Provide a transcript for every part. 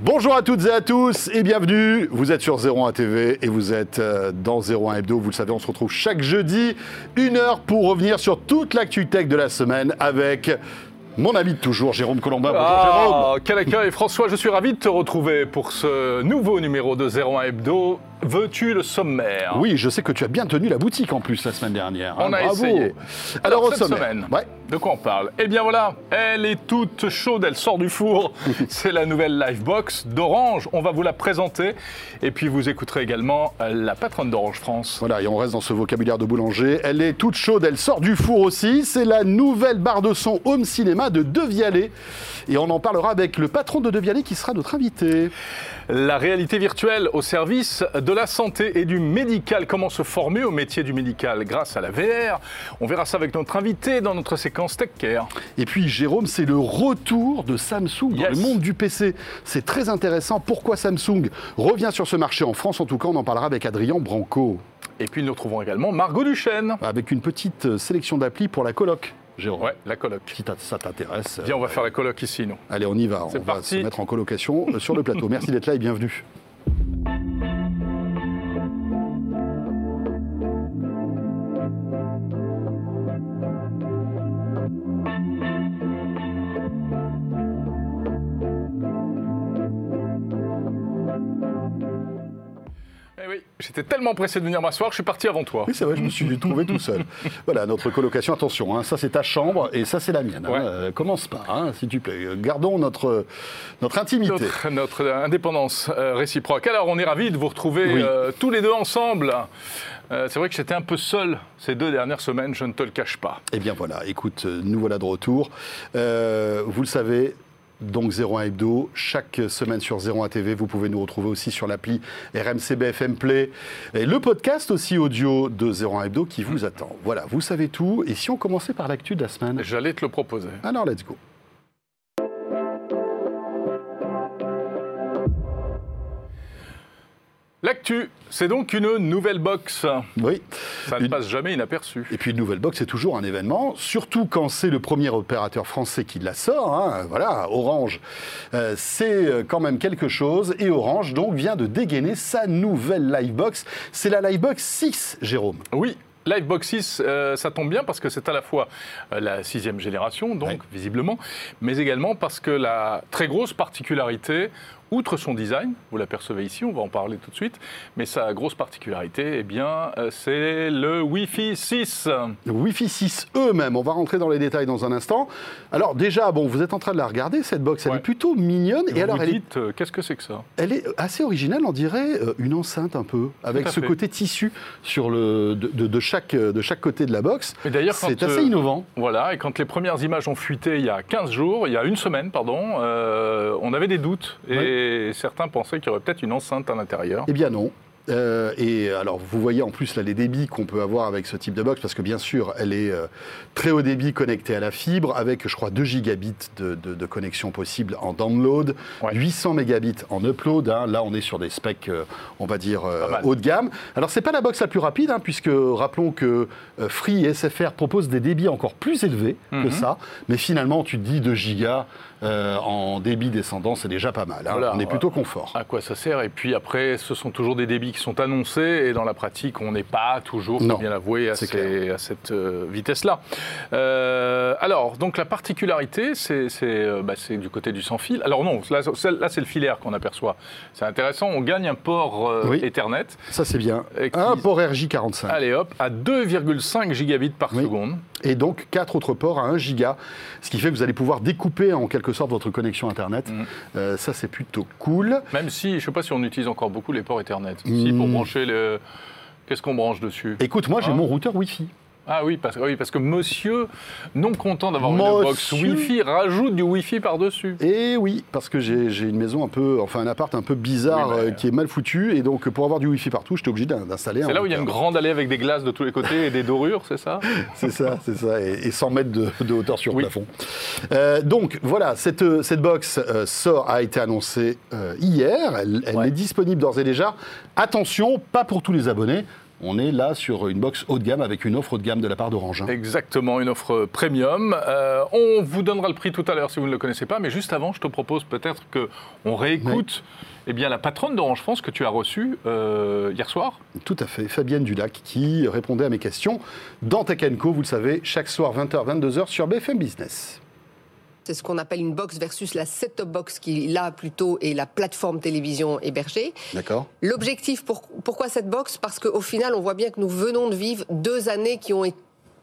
Bonjour à toutes et à tous et bienvenue. Vous êtes sur 01 TV et vous êtes euh, dans 01 Hebdo. Vous le savez, on se retrouve chaque jeudi, une heure pour revenir sur toute l'actu tech de la semaine avec mon ami de toujours, Jérôme Colombin. Bonjour Ah, Jérôme. Quel accueil François, je suis ravi de te retrouver pour ce nouveau numéro de 01 Hebdo. Veux-tu le sommaire? Oui, je sais que tu as bien tenu la boutique en plus la semaine dernière. On hein. a Bravo. essayé. Alors, au cette sommaire. semaine, Ouais. De quoi on parle Eh bien voilà, elle est toute chaude, elle sort du four. C'est la nouvelle Livebox d'Orange. On va vous la présenter. Et puis vous écouterez également euh, la patronne d'Orange France. Voilà, et on reste dans ce vocabulaire de boulanger. Elle est toute chaude, elle sort du four aussi. C'est la nouvelle barre de son Home Cinéma de Devialet. Et on en parlera avec le patron de Devialet qui sera notre invité. La réalité virtuelle au service de la santé et du médical. Comment se former au métier du médical grâce à la VR On verra ça avec notre invité dans notre séquence Tech Care. Et puis Jérôme, c'est le retour de Samsung dans Yes. le monde du PC. C'est très intéressant. Pourquoi Samsung revient sur ce marché en France? En tout cas, on en parlera avec Adrien Branco. Et puis nous retrouvons également Margot Duchesne. Avec une petite sélection d'applis pour la coloc, Jérôme. Ouais, la coloc. Si ça t'intéresse. Viens, on va euh, faire la coloc ici, nous. Allez, on y va. On va se mettre en colocation euh, sur le plateau. Merci d'être là et bienvenue. Eh oui, j'étais tellement pressé de venir m'asseoir je suis parti avant toi. Oui, c'est vrai, je me suis trouvé tout seul. Voilà, notre colocation. Attention, hein, ça c'est ta chambre et ça c'est la mienne. hein. Euh, commence pas, hein, s'il te plaît. Gardons notre, notre intimité. Notre, notre indépendance euh, réciproque. Alors, on est ravis de vous retrouver Oui. euh, tous les deux ensemble. Euh, c'est vrai que j'étais un peu seul ces deux dernières semaines, je ne te le cache pas. Eh bien voilà, écoute, nous voilà de retour. Euh, vous le savez, donc 01 Hebdo, chaque semaine sur 01 TV, vous pouvez nous retrouver aussi sur l'appli RMC BFM Play et le podcast aussi audio de 01 Hebdo qui vous attend. Voilà, vous savez tout. Et si on commençait par l'actu de la semaine? J'allais te le proposer. Alors, let's go. L'actu, c'est donc une nouvelle box. Oui. Ça ne Une- passe jamais inaperçu. Et puis une nouvelle box, c'est toujours un événement, surtout quand c'est le premier opérateur français qui la sort. hein. Voilà, Orange, euh, c'est euh, quand même quelque chose. Et Orange, donc, vient de dégainer sa nouvelle Livebox. C'est la Livebox 6, Jérôme. Oui. Livebox 6, euh, ça tombe bien parce que c'est à la fois euh, la sixième génération, donc Ouais. visiblement, mais également parce que la très grosse particularité, outre son design, vous l'apercevez ici, on va en parler tout de suite, mais sa grosse particularité, eh bien, euh, c'est le Wi-Fi 6. Le Wi-Fi 6 eux-mêmes, on va rentrer dans les détails dans un instant. Alors déjà, bon, vous êtes en train de la regarder, cette box, elle Ouais. est plutôt mignonne. Et alors, vous elle est, dites, euh, qu'est-ce que c'est que ça? elle est assez originale, on dirait euh, une enceinte un peu, avec ce fait. côté tissu sur le, de, de- de chaque, de chaque côté de la box. Et d'ailleurs, C'est assez euh, innovant. Voilà, et quand les premières images ont fuité il y a 15 jours, il y a une semaine, pardon, euh, on avait des doutes. Et certains pensaient qu'il y aurait peut-être une enceinte à l'intérieur. Eh bien non. Euh, et alors, vous voyez en plus là les débits qu'on peut avoir avec ce type de box, parce que bien sûr, elle est euh, très haut débit connectée à la fibre, avec je crois 2 gigabits de, de- de connexion possible en download, Ouais. 800 mégabits en upload. hein. Là, on est sur des specs, euh, on va dire, haut de gamme. Alors, c'est pas la box la plus rapide, hein, puisque rappelons que Free et SFR proposent des débits encore plus élevés que Mhm. ça. Mais finalement, tu te dis 2 gigas euh, en débit descendant, c'est déjà pas mal. hein. Voilà, on est plutôt confort. À quoi ça sert? Et puis après, ce sont toujours des débits qui sont annoncés et dans la pratique, on n'est pas toujours, faut Non, bien l'avouer, à, ces- à cette euh, vitesse-là. Euh, alors, donc la particularité, c'est c'est, euh, bah, du côté du sans fil. Alors non, là, c'est- là, c'est le filaire qu'on aperçoit. C'est intéressant, on gagne un port euh, Oui. Ethernet. Ça, c'est bien. Qui- Un port RJ45. Allez hop, à 2,5 gigabits par Oui. seconde. Et donc quatre autres ports à 1 giga, ce qui fait que vous allez pouvoir découper en quelque sorte votre connexion Internet. Mhm. Euh, ça, c'est plutôt cool. Même si, je ne sais pas si on utilise encore beaucoup les ports Ethernet. Si, pour Hmm. brancher le... Qu'est-ce qu'on branche dessus? Écoute, moi, j'ai Hein? mon routeur Wi-Fi. Ah oui parce, oui, parce que monsieur, non content d'avoir une box. Wi-Fi, rajoute du Wi-Fi par-dessus. Et oui, parce que j'ai une maison un peu, enfin un appart un peu bizarre Oui, euh, qui est mal foutu, et donc pour avoir du Wi-Fi partout, j'étais obligé d'in- d'installer un. C'est là où il y a une grande allée avec des glaces de tous les côtés et des dorures, c'est ça? C'est ça, c'est ça, et, et 100 mètres de, de hauteur sur Oui. plafond. Euh, donc voilà, cette, cette box euh, sort, a été annoncée euh, hier, elle, elle Ouais. est disponible d'ores et déjà. Attention, pas pour tous les abonnés. On est là sur une box haut de gamme avec une offre haut de gamme de la part d'Orange. hein. Exactement, une offre premium. Euh, on vous donnera le prix tout à l'heure si vous ne le connaissez pas, mais juste avant, je te propose peut-être qu'on réécoute eh bien, la patronne d'Orange France que tu as reçue euh, hier soir. Tout à fait, Fabienne Dulac qui répondait à mes questions dans Tech Co, vous le savez, chaque soir 20h, 22h sur BFM Business. C'est ce qu'on appelle une box versus la set-top box qui, là, plutôt, est la plateforme télévision hébergée. D'accord L'objectif, pour- pourquoi cette box? Parce qu'au final, on voit bien que nous venons de vivre deux années qui ont été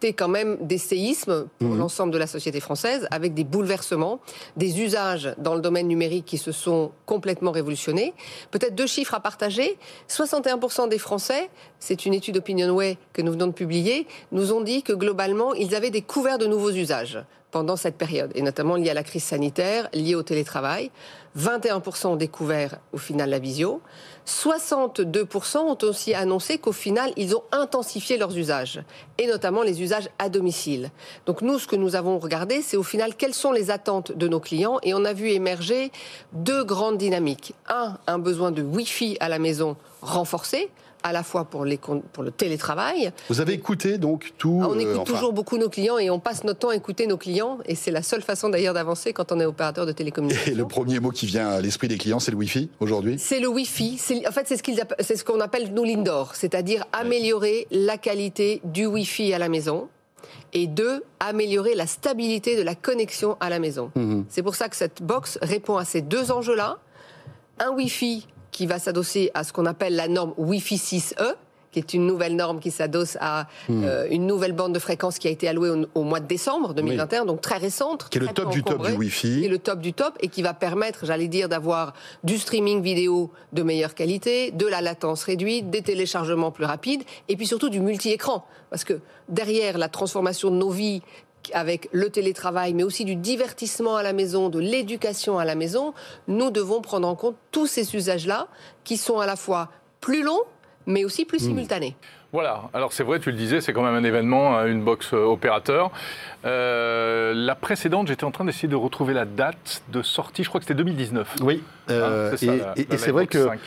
quand même des séismes pour l'ensemble de la société française, avec des bouleversements, des usages dans le domaine numérique qui se sont complètement révolutionnés. Peut-être deux chiffres à partager. 61% des Français, c'est une étude OpinionWay que nous venons de publier, nous ont dit que globalement, ils avaient découvert de nouveaux usages pendant cette période, et notamment liés à la crise sanitaire, liés au télétravail. 21% ont découvert au final la visio. 62% ont aussi annoncé qu'au final, ils ont intensifié leurs usages, et notamment les usages à domicile. Donc nous, ce que nous avons regardé, c'est au final quelles sont les attentes de nos clients, et on a vu émerger deux grandes dynamiques. Un, un besoin de Wi-Fi à la maison renforcé, à la fois pour, les, con- pour le télétravail, Vous avez écouté donc tout. ah, On euh, écoute enfin, toujours beaucoup nos clients et on passe notre temps à écouter nos clients. Et c'est la seule façon d'ailleurs d'avancer quand on est opérateur de Et télécommunications. le premier mot qui vient à l'esprit des clients, c'est le Wi-Fi aujourd'hui? C'est le Wi-Fi. En fait, c'est ce qu'on appelle nous l'indoor, c'est-à-dire améliorer la qualité du Wi-Fi à la maison. Et deux, améliorer la stabilité de la connexion à la maison. Mhm. C'est pour ça que cette box répond à ces deux enjeux-là. Un Wi-Fi qui va s'adosser à ce qu'on appelle la norme Wi-Fi 6E, qui est une nouvelle norme qui s'adosse à Hmm. euh, une nouvelle bande de fréquence qui a été allouée au, au mois de décembre 2021, donc très récente. Qui est le top du top du Wi-Fi. Qui est le top du top et qui va permettre, j'allais dire, d'avoir du streaming vidéo de meilleure qualité, de la latence réduite, des téléchargements plus rapides et puis surtout du multi-écran. Parce que derrière la transformation de nos vies avec le télétravail, mais aussi du divertissement à la maison, de l'éducation à la maison, nous devons prendre en compte tous ces usages-là qui sont à la fois plus longs, mais aussi plus simultanés. Voilà, alors c'est vrai, tu le disais, c'est quand même un événement, hein, une box euh, opérateur. Euh, la précédente, j'étais en train d'essayer de retrouver la date de sortie, je crois que c'était 2019. Oui, euh, c'est ça, et, c'est vrai que 5.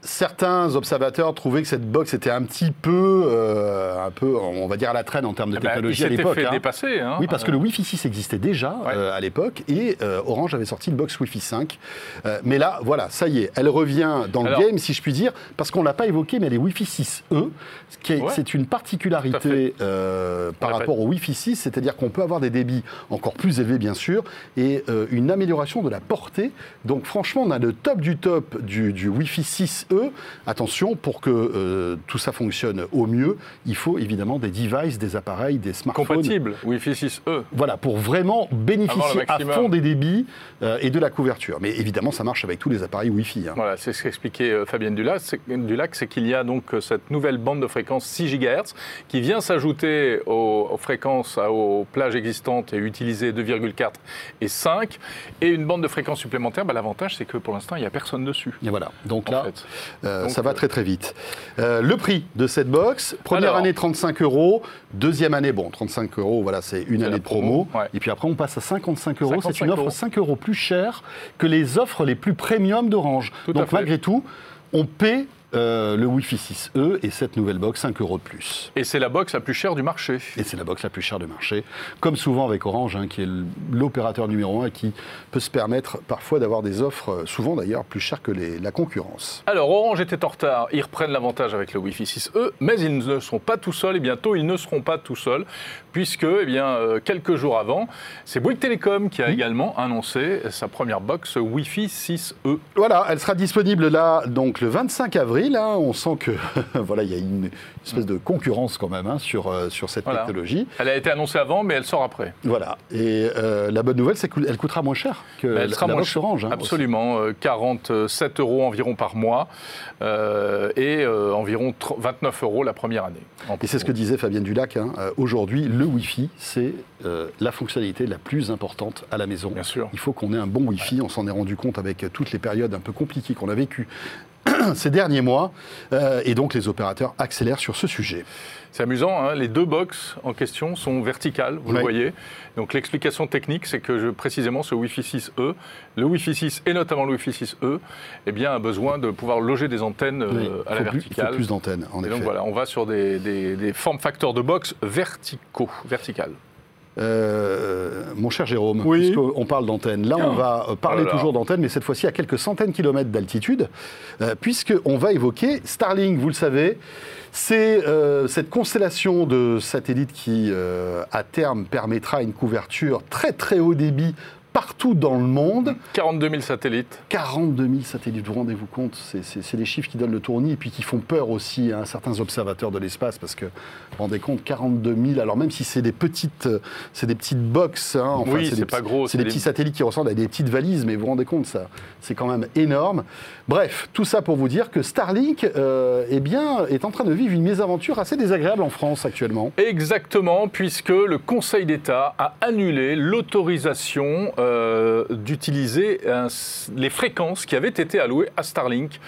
Certains observateurs trouvaient que cette box était un petit peu, euh, un peu, on va dire à la traîne en termes de Eh ben, technologie il à l'époque. fait hein. dépasser. hein. Oui, parce que le Wi-Fi 6 existait déjà Ouais. euh, à l'époque et euh, Orange avait sorti une box Wi-Fi 5. Euh, mais là, voilà, ça y est, elle revient dans le game, si je puis dire, parce qu'on ne l'a pas évoqué, mais elle est Wi-Fi 6E, ce qui est- Ouais. c'est une particularité euh, par rapport au Wi-Fi 6, c'est-à-dire qu'on peut avoir des débits encore plus élevés, bien sûr, et une amélioration de la portée. Donc, franchement, on a le top du top du, du Wi-Fi 6E. Attention, pour que euh, tout ça fonctionne au mieux, il faut évidemment des devices, des appareils, des smartphones. Compatible, Wi-Fi 6E. Voilà, pour vraiment bénéficier à fond des débits euh, et de la couverture. Mais évidemment, ça marche avec tous les appareils Wi-Fi. hein. Voilà, c'est ce qu'expliquait euh, Fabienne Dulac, c'est, qu'il y a donc cette nouvelle bande de fréquence 6 GHz qui vient s'ajouter aux, aux fréquences, aux plages existantes et utiliser 2,4 et 5. Et une bande de fréquence supplémentaire, bah, l'avantage c'est que pour l'instant, il n'y a personne dessus. Et voilà, donc là, fait. Euh, Donc, ça va euh, très très vite. Euh, le prix de cette box, première Alors. année 35 euros, deuxième année, bon, 35 euros, voilà, c'est une année de promo. promo, ouais. Et puis après, on passe à 55 euros. C'est 55 une offre euros. 5 euros plus chère que les offres les plus premium d'Orange. Donc malgré tout, on paie euh, le Wi-Fi 6E et cette nouvelle box 5 euros de plus. Et c'est la box la plus chère du marché. Et c'est la box la plus chère du marché, comme souvent avec Orange, hein, qui est l'opérateur numéro un qui peut se permettre parfois d'avoir des offres, euh, souvent d'ailleurs, plus chères que les- la concurrence. Alors, Orange était en retard, ils reprennent l'avantage avec le Wi-Fi 6E, mais ils ne sont pas tout seuls et bientôt ils ne seront pas tout seuls, puisque eh bien, euh, quelques jours avant, c'est Bouygues Telecom qui a également annoncé sa première box Wi-Fi 6E. Voilà, elle sera disponible là, donc le 25 avril. Hein. on sent que voilà, il y a une espèce de concurrence quand même hein, sur, euh, sur cette Voilà. technologie. Elle a été annoncée avant, mais elle sort après. Voilà. Et euh, la bonne nouvelle, c'est qu'elle coûtera moins cher que Mais elle la, sera la moins box. Orange. hein, Absolument, euh, 47 euros environ par mois euh, et euh, environ 30 29 euros la première année. Et c'est ce que disait Fabienne Dulac. hein. Euh, Aujourd'hui, le Wi-Fi, c'est euh, la fonctionnalité la plus importante à la maison. Bien sûr. Il faut qu'on ait un bon Wi-Fi. On s'en est rendu compte avec toutes les périodes un peu compliquées qu'on a vécues ces derniers mois. Euh, et donc les opérateurs accélèrent sur ce sujet. C'est amusant, hein, les deux box en question sont verticales, vous le voyez. Donc l'explication technique, c'est que je- précisément ce Wi-Fi 6E, le Wi-Fi 6 et notamment le Wi-Fi 6E, eh bien, a besoin de pouvoir loger des antennes euh, Oui, à la plus- verticale. faut plus d'antennes, en Et effet. donc voilà, on va sur des, des, des formes facteurs de box verticaux, verticales. Euh, mon cher Jérôme, Oui. puisqu'on parle d'antenne, là on va euh, parler toujours d'antenne, mais cette fois-ci à quelques centaines de kilomètres d'altitude, euh, puisqu'on va évoquer Starlink, vous le savez. C'est euh, cette constellation de satellites qui, euh, à terme, permettra une couverture très très haut débit partout dans le monde. 42 000 satellites. 42 000 satellites, vous vous rendez-vous compte C'est- des chiffres qui donnent le tournis et puis qui font peur aussi à certains observateurs de l'espace parce que vous vous rendez compte, 42 000, alors même si c'est des petites, c'est des petites box, hein, enfin, Oui, des c'est pas petits- gros, c'est c'est des des- petits satellites qui ressemblent à des petites valises, mais vous vous rendez compte, ça, c'est quand même énorme. Bref, tout ça pour vous dire que Starlink, euh, eh bien, est en train de vivre une mésaventure assez désagréable en France actuellement. Exactement, puisque le Conseil d'État a annulé l'autorisation euh, d'utiliser un- les fréquences qui avaient été allouées à Starlink.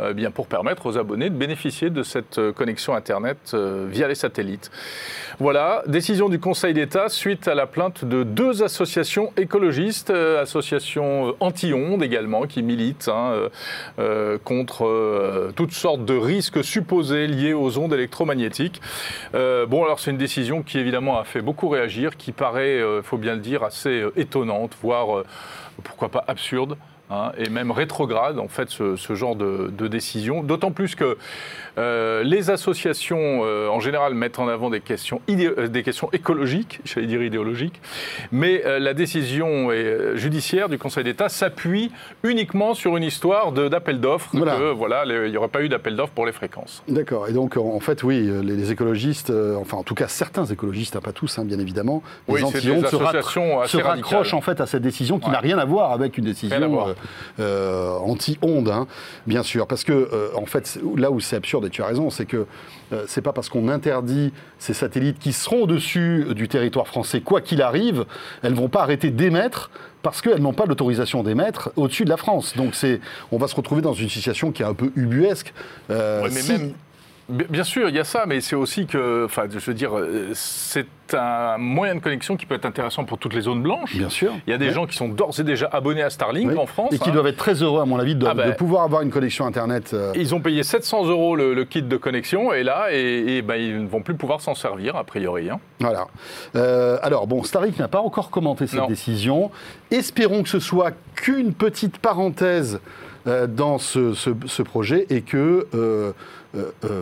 Euh, bien pour permettre aux abonnés de bénéficier de cette euh, connexion Internet euh, via les satellites. Voilà, décision du Conseil d'État suite à la plainte de deux associations écologistes, associations anti-ondes également, qui militent hein, contre toutes sortes de risques supposés liés aux ondes électromagnétiques. Bon, alors c'est une décision qui évidemment a fait beaucoup réagir, qui paraît, il faut bien le dire, assez étonnante, voire pourquoi pas absurde. Hein, et même rétrograde en fait ce, ce genre de, de décision, d'autant plus que euh, les associations euh, en général mettent en avant des questions, euh, des questions écologiques, j'allais dire idéologiques, mais euh, la décision judiciaire du Conseil d'État s'appuie uniquement sur une histoire d'appel d'offres, Voilà. que voilà, les- il n'y aurait pas eu d'appel d'offres pour les fréquences. D'accord. Et donc, en fait, oui, les, les écologistes, enfin, en tout cas, certains écologistes, hein, pas tous, hein, bien évidemment, Oui, les des se, raccrochent en fait à cette décision qui Ouais. n'a rien à voir avec une décision euh, anti-ondes, hein, bien sûr. Parce que, euh, en fait, là où c'est absurde, et tu as raison, c'est que euh, c'est pas parce qu'on interdit ces satellites qui seront au-dessus du territoire français, quoi qu'il arrive, elles vont pas arrêter d'émettre parce qu'elles n'ont pas l'autorisation d'émettre au-dessus de la France. Donc c'est, on va se retrouver dans une situation qui est un peu ubuesque. Euh, Ouais, mais si- même- Bi- Bien sûr, il y a ça, mais c'est aussi que, enfin, je veux dire, euh, c'est un moyen de connexion qui peut être intéressant pour toutes les zones blanches. Bien sûr. Il y a des gens qui sont d'ores et déjà abonnés à Starlink Oui. en France. Et qui hein. doivent être très heureux, à mon avis, de, Ah ben. de pouvoir avoir une connexion Internet. euh, Ils ont payé 700 euros le, le kit de connexion et là, et, et ben, ils ne vont plus pouvoir s'en servir, a priori. hein. Voilà. Euh, alors, bon, Starlink n'a pas encore commenté cette Non. décision. Espérons que ce soit qu'une petite parenthèse euh, dans ce, ce- ce projet et que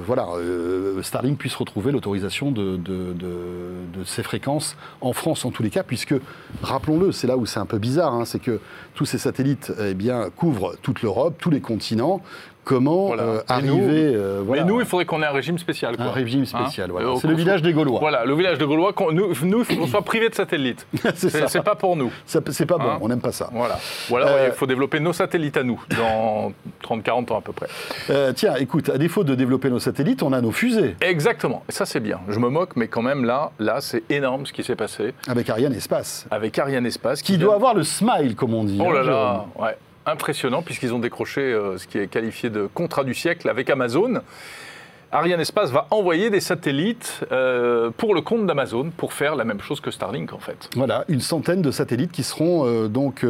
voilà, euh, Starlink puisse retrouver l'autorisation de, de- de- de ces fréquences en France en tous les cas, puisque, rappelons-le, c'est là où c'est un peu bizarre, hein, c'est que tous ces satellites eh couvrent toute l'Europe, tous les continents. Comment Voilà. euh, Et arriver nous- euh, voilà, Mais nous, il faudrait qu'on ait un régime spécial. Quoi. un régime spécial Hein voilà. Euh, C'est le village soit- des Gaulois. Voilà, le village de Gaulois. qu'on- Nous, nous, soit privés de satellites. C'est ça. C'est c'est pas pour nous. C'est pas bon, Hein on n'aime pas ça. Voilà. Ou alors, Euh, il faut développer nos satellites à nous dans 30-40 ans à peu près. Euh, tiens, écoute, à défaut de développer nos satellites, on a nos fusées Exactement. Et ça, c'est bien. Je me moque, mais quand même, là, là c'est énorme ce qui s'est passé avec Ariane Espace, avec Ariane Espace. qui doit avoir le smile, comme on dit. Oh hein, là là, ouais. Impressionnant, puisqu'ils ont décroché euh, ce qui est qualifié de contrat du siècle avec Amazon. Ariane Espace va envoyer des satellites euh, pour le compte d'Amazon pour faire la même chose que Starlink, en fait. Voilà, une centaine de satellites qui seront euh, donc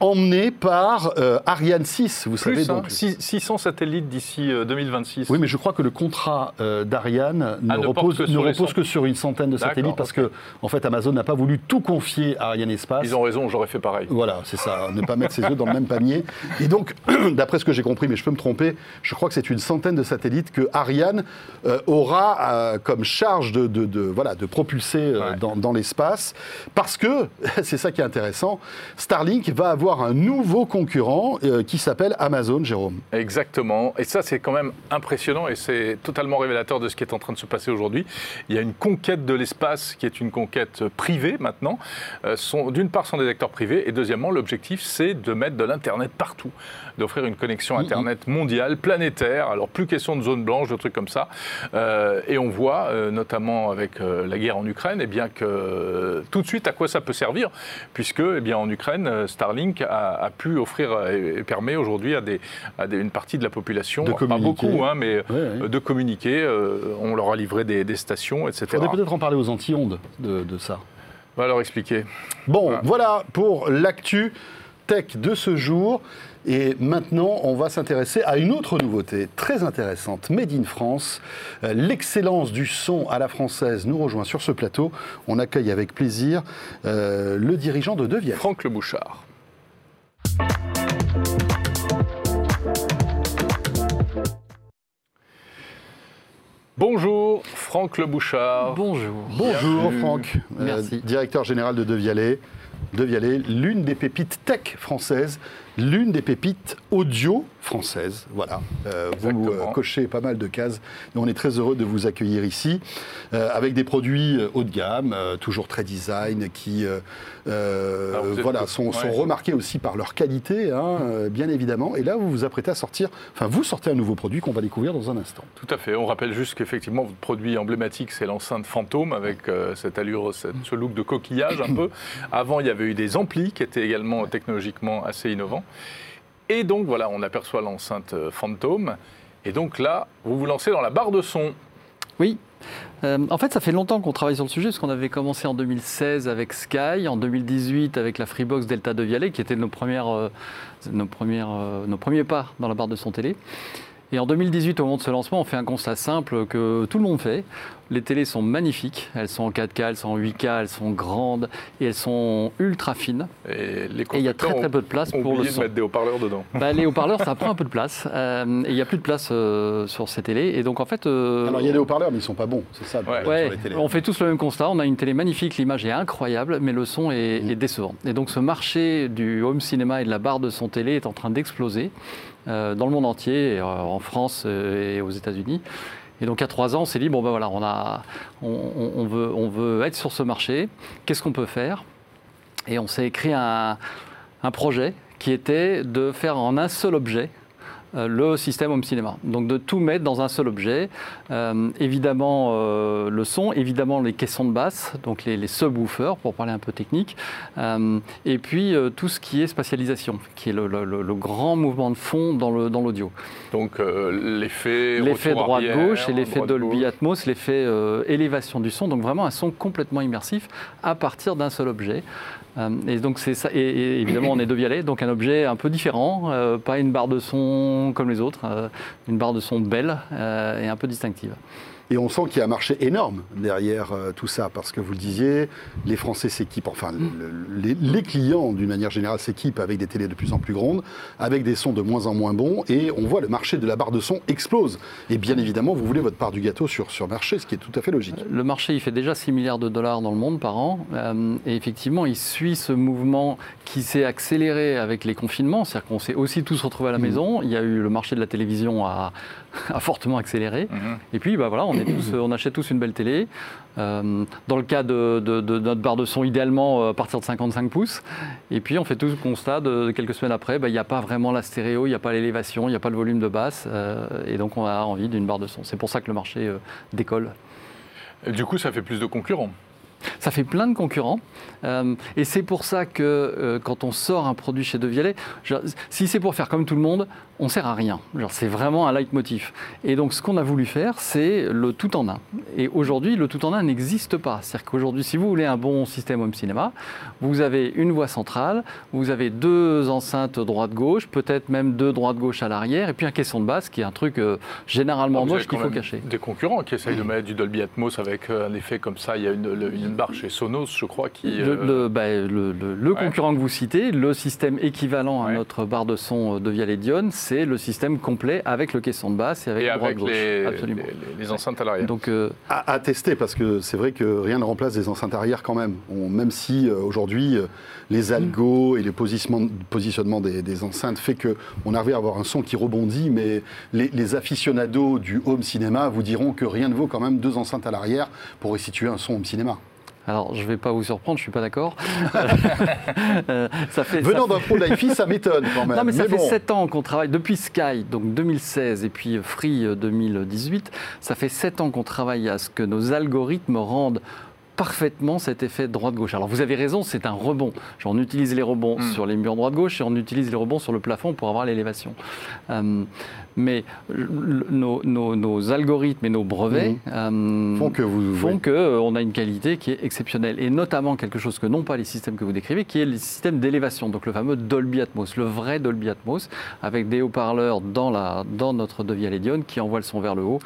euh, emmenés par euh, Ariane 6, vous savez Plus, hein, donc. six- 600 satellites d'ici euh, 2026. Oui, mais je crois que le contrat euh, d'Ariane ne, Ah, ne repose, que ne repose que sur une centaine de satellites parce ok. que, en fait, Amazon n'a pas voulu tout confier à Ariane Espace. Ils ont raison, j'aurais fait pareil. Voilà, c'est ça, ne pas mettre ses œufs dans le même panier. Et donc, d'après ce que j'ai compris, mais je peux me tromper, je crois que c'est une centaine de satellites que Ariane euh, aura euh, comme charge de, de- de- voilà, de propulser euh, Ouais. dans, dans l'espace. Parce que, c'est ça qui est intéressant, Starlink va avoir un nouveau concurrent euh, qui s'appelle Amazon, Jérôme. Exactement. Et ça, c'est quand même impressionnant et c'est totalement révélateur de ce qui est en train de se passer aujourd'hui. Il y a une conquête de l'espace qui est une conquête privée maintenant. Euh, D'une part, ce sont des acteurs privés et deuxièmement, l'objectif, c'est de mettre de l'Internet partout, d'offrir une connexion Internet mondiale, planétaire. Alors, plus question de zone blanche, de trucs comme ça. Euh, et on voit, notamment avec la guerre en Ukraine, eh bien que tout de suite à quoi ça peut servir, puisque eh bien, en Ukraine, Starlink numérique a, a pu offrir euh, et, et permet aujourd'hui à, des, à des- une partie de la population, De pas beaucoup, hein, mais euh, de communiquer. euh, on leur a livré des, des stations, etc. Il faudrait peut-être en parler aux Antilles-Ondes de, de ça. On va leur expliquer. Bon, Voilà. voilà pour l'actu tech de ce jour. Et maintenant, on va s'intéresser à une autre nouveauté très intéressante, Made in France. L'excellence du son à la française nous rejoint sur ce plateau. On accueille avec plaisir euh, le dirigeant de Devielle. Franck Le Bouchard. Bonjour, Franck Le Bouchard. Bonjour. Bonjour Franck, Euh, Merci. directeur général de Devialet. Devialet, l'une des pépites tech françaises, l'une des pépites audio françaises. Voilà, Euh, vous euh, cochez pas mal de cases et on est très heureux de vous accueillir ici euh, avec des produits haut de gamme, toujours très design, qui Ah, êtes- voilà, sont, remarqués aussi par leur qualité, hein, euh, bien évidemment. Et là, vous vous apprêtez à sortir, enfin vous sortez un nouveau produit qu'on va découvrir dans un instant. Tout à fait. On rappelle juste qu'effectivement, votre produit emblématique, c'est l'enceinte Fantôme avec cette allure, cette- ce look de coquillage un peu. Avant, il y avait eu des amplis qui étaient également technologiquement assez innovants. Et donc, voilà, on aperçoit l'enceinte euh, Fantôme. Et donc là, vous vous lancez dans la barre de son. Oui. Euh, en fait, ça fait longtemps qu'on travaille sur le sujet, parce qu'on avait commencé en 2016 avec Sky, en 2018 avec la Freebox Delta de Vialet, qui étaient nos, euh, nos premiers pas dans la barre de son télé. Et en 2018, au moment de ce lancement, on fait un constat simple que tout le monde fait. Les télés sont magnifiques, elles sont en 4K, elles sont en 8K, elles sont grandes et elles sont ultra fines. Et il y a très peu de place pour le oublié de son. mettre des haut-parleurs dedans. Bah, les haut-parleurs, ça prend un peu de place. euh, et il n'y a plus de place euh, sur ces télés. Et donc, en fait. euh, Alors il y a des haut-parleurs, mais ils sont pas bons, c'est ça le Ouais. problème Ouais, sur les télés. on fait tous le même constat. On a une télé magnifique, l'image est incroyable, mais le son est, Mm. est décevant. Et donc, ce marché du home cinéma et de la barre de son télé est en train d'exploser euh, dans le monde entier, euh, en France euh, et aux États-Unis. Et donc, à trois ans, on s'est dit bon, ben voilà, on, a, on, veut, on veut être sur ce marché. Qu'est-ce qu'on peut faire? Et on s'est écrit un, projet qui était de faire en un seul objet le système home cinéma. Donc de tout mettre dans un seul objet. Euh, évidemment euh, le son, évidemment les caissons de basse, donc les, les subwoofers pour parler un peu technique. Euh, et puis euh, tout ce qui est spatialisation, qui est le, le- le- le grand mouvement de fond dans le- dans l'audio. Donc euh, l'effet. l'effet droite-gauche et l'effet. Dolby Atmos, l'effet euh, élévation du son. Donc vraiment un son complètement immersif à partir d'un seul objet. Euh, et donc c'est ça. Et, évidemment on est de Vialet, donc un objet un peu différent, euh, pas une barre de son comme les autres, euh, une barre de son belle et un peu distinctive. Et on sent qu'il y a un marché énorme derrière euh, tout ça, parce que vous le disiez, les Français s'équipent, enfin le- les, les clients d'une manière générale s'équipent avec des télés de plus en plus grandes, avec des sons de moins en moins bons, et on voit le marché de la barre de son explose. Et bien évidemment, vous voulez votre part du gâteau sur, sur marché, ce qui est tout à fait logique. Le marché, il fait déjà 6 milliards de dollars dans le monde par an. euh, et effectivement, il suit ce mouvement qui s'est accéléré avec les confinements. C'est-à-dire qu'on s'est aussi tous retrouvés à la maison. Il y a eu le marché de la télévision a, a fortement accéléré. Mhm. Et puis, bah voilà, on, est tous, on achète tous une belle télé. Euh, dans le cas de, de- de notre barre de son, idéalement euh, à partir de 55 pouces. Et puis, on fait tout le constat de, quelques semaines après, bah, il n'y a pas vraiment la stéréo, il n'y a pas l'élévation, il n'y a pas le volume de basse. euh, et donc, on a envie d'une barre de son. C'est pour ça que le marché euh, décolle. Et Du coup, ça fait plus de concurrents. Ça fait plein de concurrents. Euh, et c'est pour ça que euh, quand on sort un produit chez Devialet, genre, si c'est pour faire comme tout le monde, on sert à rien. C'est vraiment un leitmotiv. Et donc ce qu'on a voulu faire, c'est le tout en un. Et aujourd'hui, le tout en un n'existe pas. C'est-à-dire qu'aujourd'hui, si vous voulez un bon système home cinéma, vous avez une voie centrale, vous avez deux enceintes droite-gauche, peut-être même deux droite-gauche à l'arrière, et puis un caisson de basse qui est un truc euh, généralement Ah, moche qu'il faut cacher. Des concurrents qui essayent de mettre du Dolby Atmos avec un effet comme ça. Il y a une, barre chez Sonos, je crois, qui. Le, euh, le- bah, le- le- le Ouais. concurrent que vous citez, le système équivalent à Ouais. notre barre de son euh, de Vialet Dion, c'est le système complet avec le caisson de basse et avec et le avec les, Absolument. les- les enceintes à l'arrière. Donc, euh, À, à tester, parce que c'est vrai que rien ne remplace des enceintes arrière quand même. On- même si euh, aujourd'hui, les algos et le positionnement, des, des enceintes fait qu'on arrive à avoir un son qui rebondit, mais les, les aficionados du home cinéma vous diront que rien ne vaut quand même deux enceintes à l'arrière pour restituer un son home cinéma. Alors, je ne vais pas vous surprendre, je ne suis pas d'accord. Euh, ça fait, ça Venant d'un pro de l'IFI, ça m'étonne quand même. Non, mais ça fait bon. 7 ans qu'on travaille, depuis Sky, donc 2016, et puis Free euh, 2018, ça fait 7 ans qu'on travaille à ce que nos algorithmes rendent parfaitement cet effet droite-gauche. Alors vous avez raison, c'est un rebond. On utilise les rebonds Mm. sur les murs droite-gauche et on utilise les rebonds sur le plafond pour avoir l'élévation. Euh, mais le- nos, nos- nos algorithmes et nos brevets euh, Font que vous- font oui. que, euh, on a une qualité qui est exceptionnelle. Et notamment quelque chose que n'ont pas les systèmes que vous décrivez, qui est les systèmes d'élévation. Donc le fameux Dolby Atmos, le vrai Dolby Atmos, avec des haut-parleurs dans, la, dans notre Devial Edion qui envoie le son vers le haut.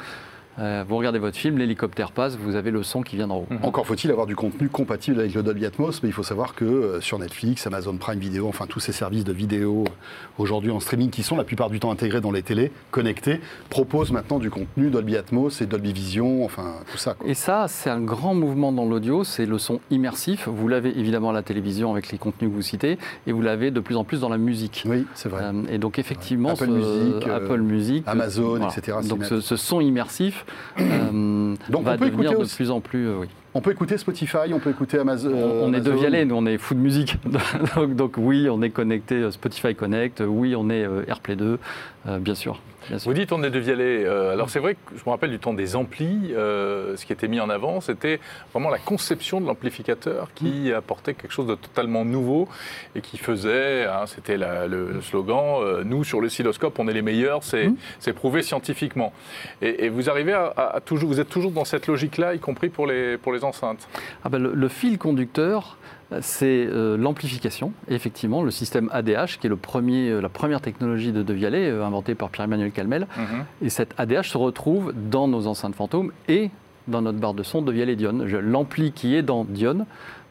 Euh, vous regardez votre film, l'hélicoptère passe, vous avez le son qui vient d'en haut. Encore faut-il avoir du contenu compatible avec le Dolby Atmos, mais il faut savoir que euh, sur Netflix, Amazon Prime Video, enfin tous ces services de vidéo euh, aujourd'hui en streaming qui sont la plupart du temps intégrés dans les télés connectés, proposent maintenant du contenu Dolby Atmos et Dolby Vision, enfin tout ça. quoi. Et ça, c'est un grand mouvement dans l'audio, c'est le son immersif. Vous l'avez évidemment à la télévision avec les contenus que vous citez, et vous l'avez de plus en plus dans la musique. Oui, c'est vrai. Euh, et donc effectivement, Apple ce- Music, Apple Music, Amazon, voilà. etc. Donc ce son immersif euh, Donc, va on peut devenir écouter de aussi- plus en plus, euh, oui. On peut écouter Spotify, on peut écouter Amazon. On, on est de. Vialet, nous on est fou de musique. donc, donc oui, on est connecté euh, Spotify Connect, oui, on est euh, AirPlay 2, euh, bien sûr. Vous dites on est de Vialet. Euh, alors c'est vrai que je me rappelle du temps des amplis, euh, ce qui était mis en avant, c'était vraiment la conception de l'amplificateur qui Mm. apportait quelque chose de totalement nouveau et qui faisait, hein, c'était le, le slogan, euh, nous sur le oscilloscope on est les meilleurs, c'est Mm. prouvé scientifiquement. Et, et vous arrivez à, à- à toujours, vous êtes toujours dans cette logique-là, y compris pour les, pour les enceintes? Ah ben, le, le fil conducteur, c'est euh, l'amplification. Et Effectivement, le système ADH, qui est le premier, euh, la première technologie de De Vialet, euh, inventée par Pierre-Emmanuel Calmel. Mhm. Et cette ADH se retrouve dans nos enceintes fantômes et dans notre barre de son de Vialet Dion. Je- L'ampli qui est dans Dion,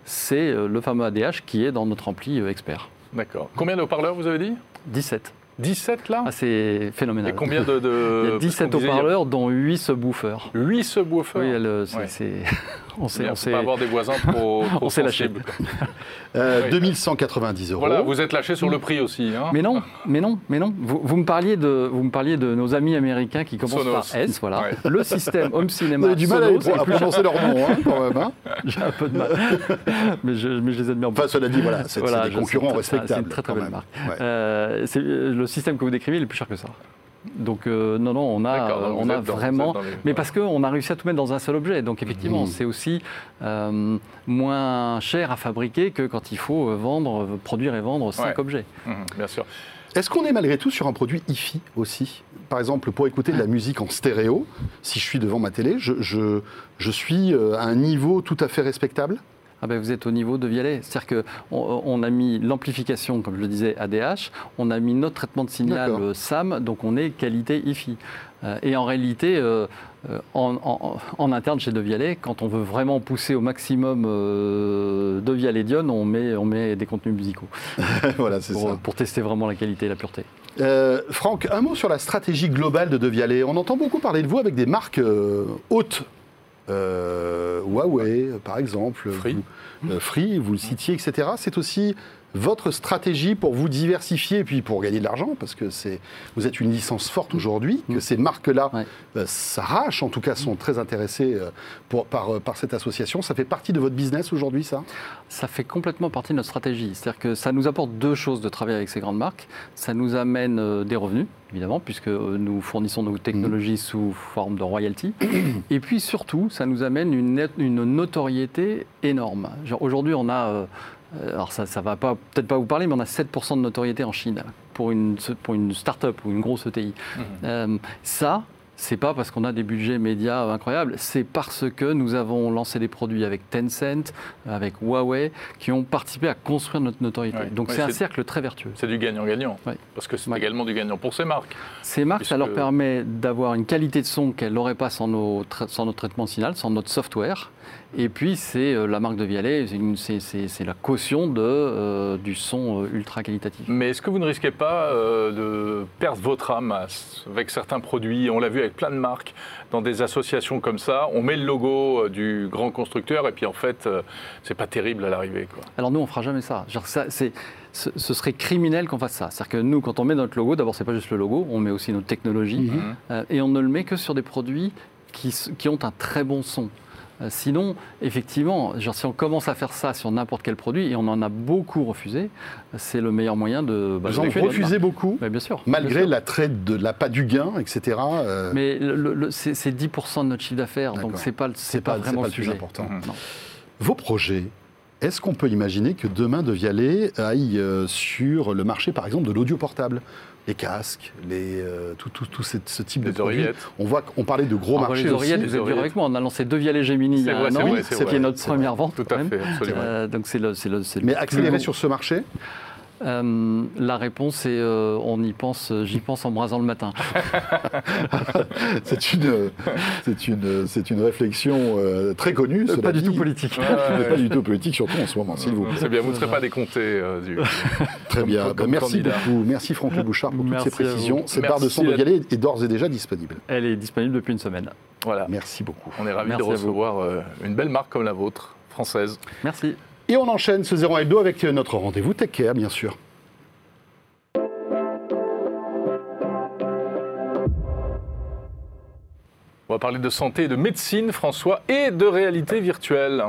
c'est le fameux ADH qui est dans notre ampli expert. D'accord. Combien de haut-parleurs vous avez dit? 17. 17 là? Ah, c'est phénoménal. Et combien de, de- Il y a parce 17 qu'on disait, il y a haut-parleurs, dont 8 subwoofers. 8 subwoofers. Oui, c'est- on Bien, on s'est- pas avoir des voisins trop, trop On s'est lâché. sensibles. Euh, Oui. 2190 euros. Voilà, vous êtes lâché sur le prix aussi. Hein Mais non, mais non, mais non. Vous, vous me parliez de, vous me parliez de nos amis américains qui commencent Sonos. par S, voilà. Ouais. Le système Home Vous Cinema. avez du mal à, Sonos à plus cher. prononcer leur nom, hein, quand même. hein. J'ai un peu de mal, mais je, mais je les bien. Enfin, cela dit, voilà, c'est Voilà, des concurrents c'est- c'est respectables. une très, très belle marque. Ouais. Euh, le système que vous décrivez, il est plus cher que ça. Donc euh, non, non, on a, on dans- vraiment, les- mais voilà. parce qu'on a réussi à tout mettre dans un seul objet. Donc effectivement, Mmh. c'est aussi euh, moins cher à fabriquer que quand il faut euh, vendre, produire et vendre cinq Ouais. objets. Mhm, bien sûr. Est-ce qu'on est malgré tout sur un produit hi-fi aussi? Par exemple, pour écouter de la musique en stéréo, si je suis devant ma télé, je, je, je suis à un niveau tout à fait respectable? Ah ben, vous êtes au niveau de Vialet. C'est-à-dire qu'on on a mis l'amplification, comme je le disais, ADH, on a mis notre traitement de signal euh, SAM, donc on est qualité IFI. Euh, et en réalité, euh, en, en- en interne chez De Vialet, quand on veut vraiment pousser au maximum euh, De Vialet Dion, on met, on met des contenus musicaux Voilà, c'est pour, ça. pour tester vraiment la qualité et la pureté. Euh, Franck, un mot sur la stratégie globale de De Vialet. On entend beaucoup parler de vous avec des marques hautes. Euh, Huawei, par exemple. Free. Vous, euh, Free, vous le citiez, etc. C'est aussi votre stratégie pour vous diversifier et puis pour gagner de l'argent, parce que c'est, vous êtes une licence forte aujourd'hui, que ces marques-là Ouais. euh, s'arrachent, en tout cas sont très intéressées euh, pour- par, euh, par cette association. Ça fait partie de votre business aujourd'hui, ça? Ça fait complètement partie de notre stratégie. C'est-à-dire que ça nous apporte deux choses de travailler avec ces grandes marques. Ça nous amène euh, des revenus, évidemment, puisque nous fournissons nos technologies sous forme de royalty. Et puis surtout, ça nous amène une, notoriété énorme. Genre, Aujourd'hui, on a, alors ça ne va pas- peut-être pas vous parler, mais on a 7% de notoriété en Chine pour une, pour une start-up ou une grosse ETI. Euh, ça, c'est pas parce qu'on a des budgets médias incroyables, c'est parce que nous avons lancé des produits avec Tencent, avec Huawei, qui ont participé à construire notre notoriété. Donc c'est un cercle très vertueux. C'est du gagnant-gagnant. Parce que c'est également du gagnant pour ces marques. Ces marques, ça leur permet d'avoir une qualité de son qu'elles n'auraient pas sans, nos sans notre traitement signal, sans notre software. Et puis, c'est euh, la marque de Vialet, c'est la caution de, euh, du son euh, ultra qualitatif. Mais est-ce que vous ne risquez pas euh, de perdre votre âme avec certains produits? On l'a vu avec plein de marques dans des associations comme ça. On met le logo du grand constructeur et puis en fait, euh, c'est pas terrible à l'arrivée. Alors nous, on fera jamais ça. Genre, ça c'est, ce, ce serait criminel qu'on fasse ça. C'est-à-dire que nous, quand on met notre logo, d'abord, c'est pas juste le logo, on met aussi notre technologie, Mhm. euh, et on ne le met que sur des produits qui ont un très bon son. Euh, Sinon, effectivement, genre, si on commence à faire ça sur n'importe quel produit, et on en a beaucoup refusé, c'est le meilleur moyen de... bah, Vous en refusez beaucoup, bien sûr. malgré bien sûr. l'attrait de l'appât du gain, etc. euh, Mais c'est c'est 10% de notre chiffre d'affaires, donc D'accord. c'est pas, pas, pas- vraiment pas le le plus sujet. important. Vos projets, est-ce qu'on peut imaginer que demain De Vialet aille euh, sur le marché, par exemple, de l'audio portable? Les casques, les, euh, tout, tout, tout ce, ce type Les de produits. oreillettes. On voit qu'on parlait de gros Alors, marchés les aussi. oreillettes, vous êtes dur oreillettes. avec moi. On a lancé deux Vialet Gemini il y C'est a vrai, un an, vrai. est notre première vente. Tout quand à même. fait, absolument. Euh, donc c'est le, c'est le, c'est le Mais accélérer sur ce marché, Euh, la réponse est euh, on y pense, j'y pense en me rasant le matin. c'est une, c'est une, c'est une réflexion euh, très connue. cela pas du tout politique. Mais pas du tout politique, surtout en ce moment, s'il vous plaît. C'est bien, vous ne serez pas décompté euh, du. Très bien. comme- Bah, comme merci candidat. beaucoup. Merci Franck Bouchard pour Merci toutes ces précisions. Cette barre de son de Vialet est d'ores et déjà disponible. Elle est disponible depuis une semaine. Voilà. Merci beaucoup. On est ravis Merci de recevoir euh, une belle marque comme la vôtre, française. Merci. Et on enchaîne ce 0 hebdo avec notre rendez-vous Tech bien sûr. On va parler de santé et de médecine, François, et de réalité virtuelle.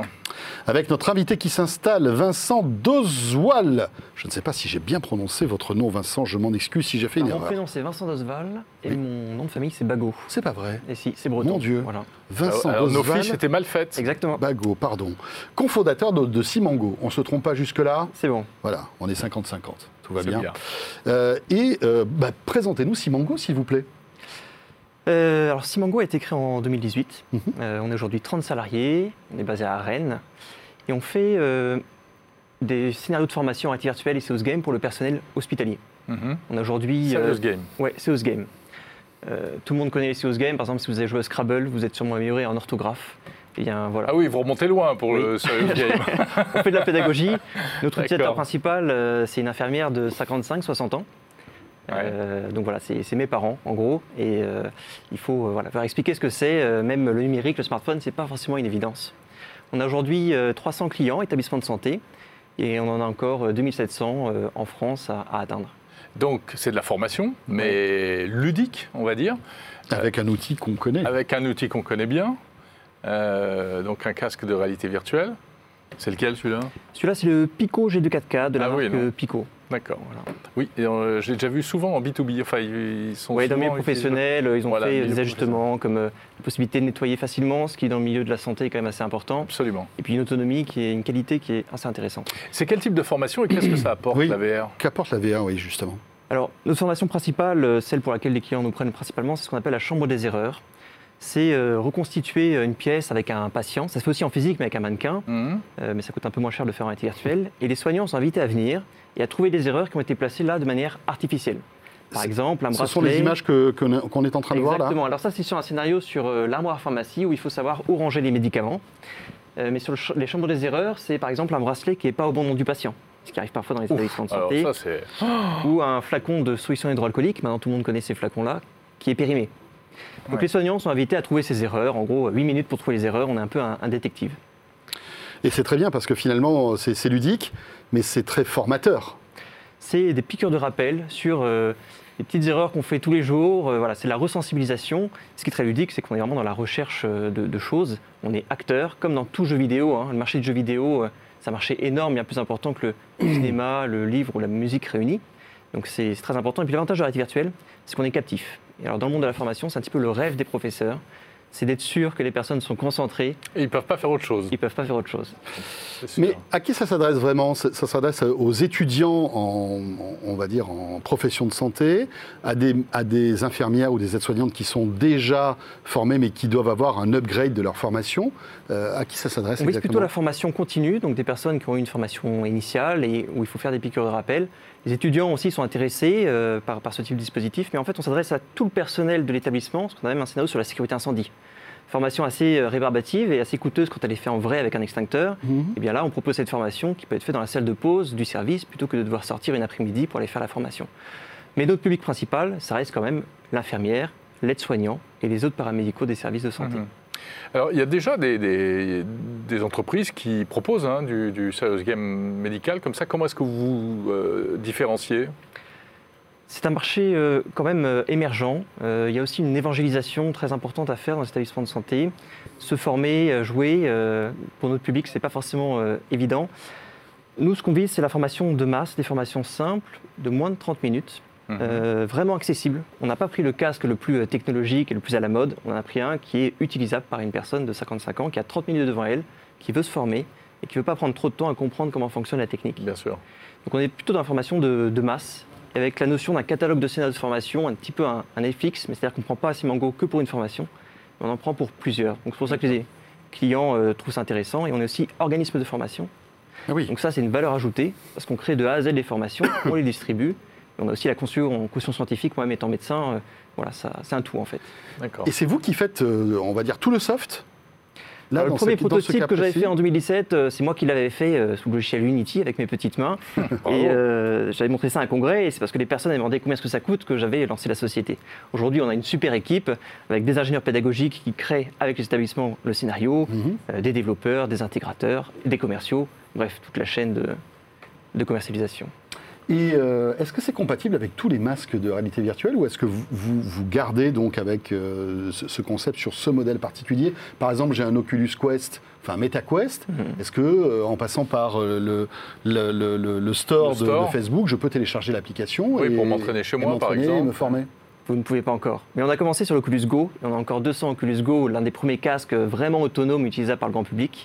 Avec notre invité qui s'installe, Vincent Doswal. Je ne sais pas si j'ai bien prononcé votre nom, Vincent. Je m'en excuse si j'ai fait une Alors, mon erreur. prénom c'est Vincent Dosval et Oui. mon nom de famille c'est Bagot. C'est pas vrai. Et si, c'est breton. Mon Dieu. Voilà. Vincent Alors, nos Doswal. fiches étaient mal faites. Exactement. Bago, pardon. Cofondateur de, de Simango. On se trompe pas jusque-là C'est bon. Voilà, on est 50-50. Tout va bien. Euh, et euh, bah, présentez-nous Simango, s'il vous plaît. Euh, alors Simango a été créé en 2018. Mhm. Euh, on est aujourd'hui 30 salariés. On est basé à Rennes. Et on fait euh, des scénarios de formation IT virtuelle et Seos Game pour le personnel hospitalier. Mhm. On a aujourd'hui. Euh, game. Ouais, Seos Game. Tout le monde connaît les Seos Game. Par exemple, si vous avez joué à Scrabble, vous êtes sûrement amélioré en orthographe. Et bien, voilà. Ah oui, vous remontez loin pour Oui. le serious game. On fait de la pédagogie. Notre utilisateur principal, c'est une infirmière de 55-60 ans. Euh, donc voilà, c'est mes parents en gros. Et euh, il faut euh, voilà, leur expliquer ce que c'est. Euh, même le numérique, le smartphone, c'est pas forcément une évidence. On a aujourd'hui euh, 300 clients, établissements de santé. Et on en a encore euh, 2700 euh, en France à, à atteindre. Donc, c'est de la formation, mais ludique, on va dire, Avec un outil qu'on connaît. avec un outil qu'on connaît bien. Euh, donc, un casque de réalité virtuelle. C'est lequel celui-là? Celui-là, c'est le Pico G2 4K de la Ah marque Pico. D'accord. Voilà. Oui, et, euh, je l'ai déjà vu souvent en B2B. Enfin, ils sont Ouais, dans le milieu professionnel, euh, ils ont Voilà, fait des ajustements comme euh, la possibilité de nettoyer facilement, ce qui dans le milieu de la santé est quand même assez important. Absolument. Et puis une autonomie qui est une qualité qui est assez intéressante. C'est quel type de formation et qu'est-ce que ça apporte, Oui. la VR Qu'apporte la VR, oui, justement. Alors, notre formation principale, celle pour laquelle les clients nous prennent principalement, c'est ce qu'on appelle la chambre des erreurs. C'est euh, reconstituer une pièce avec un patient. Ça se fait aussi en physique, mais avec un mannequin. Euh, mais ça coûte un peu moins cher de faire en réalité virtuelle. Et les soignants sont invités à venir et à trouver des erreurs qui ont été placées là de manière artificielle. Par exemple, un Ce bracelet. sont les images que- qu'on est en train de voir là. Exactement. Alors ça, c'est sur un scénario sur euh, l'armoire pharmacie où il faut savoir où ranger les médicaments. Euh, mais sur le ch- les chambres des erreurs, c'est par exemple un bracelet qui n'est pas au bon nom du patient, ce qui arrive parfois dans les établissements de Alors santé, ça, c'est... ou un flacon de solution hydroalcoolique, maintenant tout le monde connaît ces flacons-là, qui est périmé. Donc Ouais. les soignants sont invités à trouver ces erreurs. En gros, 8 minutes pour trouver les erreurs, on est un peu un, un détective. Et c'est très bien parce que finalement, c'est ludique, mais c'est très formateur. C'est des piqûres de rappel sur euh, les petites erreurs qu'on fait tous les jours. Euh, voilà, c'est la resensibilisation. Ce qui est très ludique, c'est qu'on est vraiment dans la recherche euh, de, de choses. On est acteur, comme dans tout jeu vidéo. hein. Le marché du jeu vidéo, c'est un marché énorme, bien plus important que le cinéma, le livre ou la musique réunis. Donc c'est c'est très important. Et puis l'avantage de la réalité virtuelle, c'est qu'on est captif. Et alors dans le monde de la formation, c'est un petit peu le rêve des professeurs. C'est d'être sûr que les personnes sont concentrées, Et ils peuvent pas faire autre chose. ils ne peuvent pas faire autre chose. Mais à qui ça s'adresse vraiment? Ça ça s'adresse aux étudiants, en, on va dire, en profession de santé, à des, à des infirmières ou des aides-soignantes qui sont déjà formées mais qui doivent avoir un upgrade de leur formation. Euh, à qui ça s'adresse On vise plutôt la formation continue, donc des personnes qui ont eu une formation initiale et où il faut faire des piqûres de rappel. Les étudiants aussi sont intéressés euh, par, par ce type de dispositif, mais en fait on s'adresse à tout le personnel de l'établissement, parce qu'on a même un scénario sur la sécurité incendie. Formation assez euh, rébarbative et assez coûteuse quand elle est faite en vrai avec un extincteur. Mhm. Et bien là, on propose cette formation qui peut être faite dans la salle de pause du service plutôt que de devoir sortir une après-midi pour aller faire la formation. Mais notre public principal, ça reste quand même l'infirmière, l'aide-soignant et les autres paramédicaux des services de santé. Mhm. Alors, il y a déjà des, entreprises qui proposent hein, du, serious game médical comme ça. Comment est-ce que vous euh, différenciez? C'est un marché euh, quand même euh, émergent. Euh, il y a aussi une évangélisation très importante à faire dans les établissements de santé. Se former, jouer, pour notre public, ce n'est pas forcément évident. Nous, ce qu'on vise, c'est la formation de masse, des formations simples, de moins de 30 minutes, Mhm. euh, vraiment accessible. On n'a pas pris le casque le plus euh, technologique et le plus à la mode. On en a pris un qui est utilisable par une personne de 55 ans qui a 30 minutes devant elle, qui veut se former et qui ne veut pas prendre trop de temps à comprendre comment fonctionne la technique. Bien sûr. Donc on est plutôt dans la formation de, de masse, avec la notion d'un catalogue de scénarios de formation, un petit peu un, un FX, mais c'est-à-dire qu'on ne prend pas Simango que pour une formation, mais on en prend pour plusieurs. Donc c'est pour ça que les clients euh, trouvent ça intéressant. Et on est aussi organisme de formation. Ah oui. Donc ça, c'est une valeur ajoutée, parce qu'on crée de A à Z les formations, on les distribue. Et on a aussi la caution, en caution scientifique, moi-même étant médecin, euh, voilà, ça, c'est un tout en fait. Et c'est vous qui faites, euh, on va dire, tout le soft? Là, Alors, le premier prototype que j'avais fait en 2017, euh, c'est moi qui l'avais fait euh, sous le logiciel Unity avec mes petites mains. et euh, j'avais montré ça à un congrès et c'est parce que les personnes avaient demandé combien est-ce que ça coûte que j'avais lancé la société. Aujourd'hui, on a une super équipe avec des ingénieurs pédagogiques qui créent avec les établissements le scénario, Mhm. euh, des développeurs, des intégrateurs, des commerciaux, bref, toute la chaîne de, de commercialisation. Et euh, est-ce que c'est compatible avec tous les masques de réalité virtuelle ou est-ce que vous, vous, vous gardez donc avec euh, ce, ce concept sur ce modèle particulier? Par exemple, j'ai un Oculus Quest, enfin MetaQuest. Mhm. Est-ce que euh, en passant par euh, le, le, le- store, de- store. De, Facebook, je peux télécharger l'application Oui, et- pour m'entraîner chez moi, par m'entraîner et exemple. me former? Vous ne pouvez pas encore. Mais on a commencé sur l'Oculus Go, et on a encore 200 Oculus Go, l'un des premiers casques vraiment autonomes utilisables par le grand public.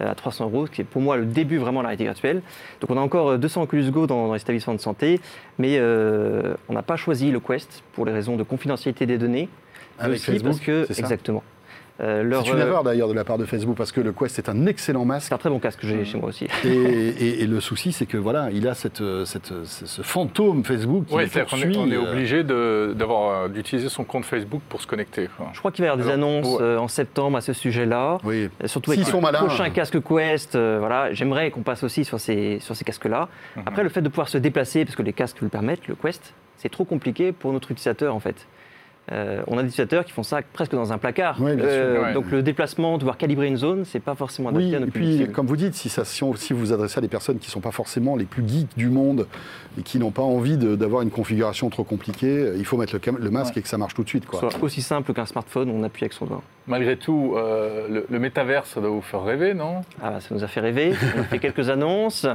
Euh, à 300 euros, ce qui est pour moi le début vraiment de la réalité virtuelle. Donc on a encore euh, 200 Oculus Go dans, dans les établissements de santé, mais euh, on n'a pas choisi le Quest pour les raisons de confidentialité des données. mais avec aussi Facebook parce que exactement. Euh, leur, C'est une euh, erreur d'ailleurs de la part de Facebook parce que le Quest est un excellent masque. c'est un très bon casque que j'ai chez moi aussi. Et, et- et le souci, c'est que voilà, il a cette, cette- ce, fantôme Facebook qui Oui, qu'on poursuit. est, on est euh, obligé euh, d'utiliser son compte Facebook pour se connecter. Je crois qu'il va y avoir des Alors, annonces ouais. euh, en septembre à ce sujet-là. Oui. Euh, Surtout avec sont le malins. prochain casque Quest, euh, voilà, j'aimerais qu'on passe aussi sur ces, sur ces casques-là. Mhm. Après, le fait de pouvoir se déplacer, parce que les casques le permettent, le Quest, c'est trop compliqué pour notre utilisateur en fait. Euh, on a des utilisateurs qui font ça presque dans un placard. Euh, Ouais. Donc le déplacement, devoir calibrer une zone, c'est pas forcément adapté Oui, à et puis, public comme vous dites, si, ça, si, on- si vous vous adressez à des personnes qui ne sont pas forcément les plus geeks du monde et qui n'ont pas envie d'avoir une configuration trop compliquée, il faut mettre le masque et que ça marche tout de suite. Quoi. Soit aussi simple qu'un smartphone, on appuie avec son doigt. Malgré tout, euh, le, le métavers, ça doit vous faire rêver, non? Ah, bah, ça nous a fait rêver. On a fait quelques annonces.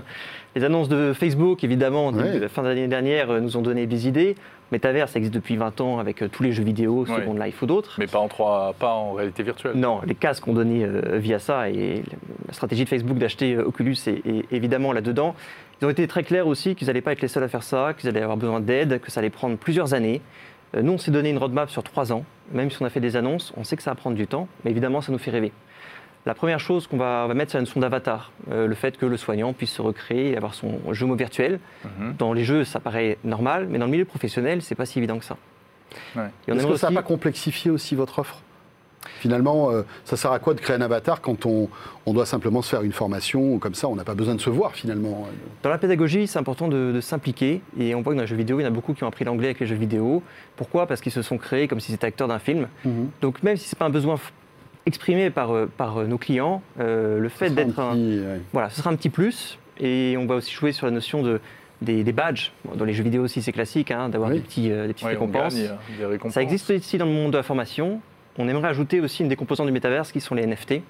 Les annonces de Facebook, évidemment, début- Ouais. la fin de l'année dernière, euh, nous ont donné des idées. Metaverse, ça existe depuis 20 ans avec euh, tous les jeux vidéo, Ouais. Second Life ou d'autres. Mais pas en, trois, pas en réalité virtuelle. Non, les casques ont donné euh, via ça et la stratégie de Facebook d'acheter euh, Oculus est, est évidemment là-dedans. Ils ont été très clairs aussi qu'ils n'allaient pas être les seuls à faire ça, qu'ils allaient avoir besoin d'aide, que ça allait prendre plusieurs années. Euh, nous, on s'est donné une roadmap sur trois ans. Même si on a fait des annonces, on sait que ça va prendre du temps, mais évidemment, ça nous fait rêver. La première chose qu'on va, mettre, c'est la notion d'avatar. Euh, le fait que le soignant puisse se recréer et avoir son jeu mot virtuel. Mhm. Dans les jeux, ça paraît normal, mais dans le milieu professionnel, c'est pas si évident que ça. Ouais. Est-ce que ça n'a pas complexifié aussi votre offre? Finalement, euh, ça sert à quoi de créer un avatar quand on, on doit simplement se faire une formation comme ça On n'a pas besoin de se voir finalement. Dans la pédagogie, c'est important de, de s'impliquer. Et on voit que dans les jeux vidéo, il y en a beaucoup qui ont appris l'anglais avec les jeux vidéo. Pourquoi? Parce qu'ils se sont créés comme si c'était acteurs d'un film. Mhm. Donc même si ce n'est pas un besoin exprimé par, euh, par euh, nos clients, euh, le fait d'être un, petit, ouais. Voilà, ce sera un petit plus. Et on va aussi jouer sur la notion de, des, des badges. Dans les jeux vidéo aussi, c'est classique hein, d'avoir Oui. des, petits, euh, des petites Ouais, récompenses. gagne des récompenses. Ça existe ici dans le monde de la formation. On aimerait ajouter aussi une des composantes du métaverse qui sont les NFT.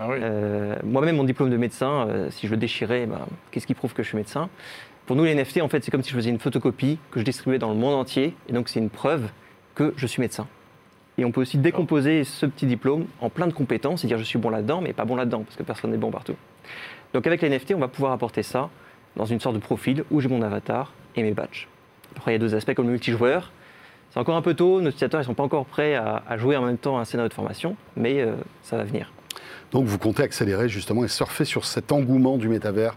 Ah oui. Euh, Moi-même, mon diplôme de médecin, euh, si je le déchirais, ben, qu'est-ce qui prouve que je suis médecin? Pour nous, les NFT, en fait, c'est comme si je faisais une photocopie que je distribuais dans le monde entier. Et donc, c'est une preuve que je suis médecin. Et on peut aussi décomposer ce petit diplôme en plein de compétences, c'est-à-dire je suis bon là-dedans, mais pas bon là-dedans, parce que personne n'est bon partout. Donc, avec les NFT, on va pouvoir apporter ça dans une sorte de profil où j'ai mon avatar et mes badges. Après, il y a deux aspects comme le multijoueur. C'est encore un peu tôt, nos utilisateurs ne sont pas encore prêts à, à jouer en même temps un scénario de formation, mais euh, ça va venir. Donc vous comptez accélérer justement et surfer sur cet engouement du métavers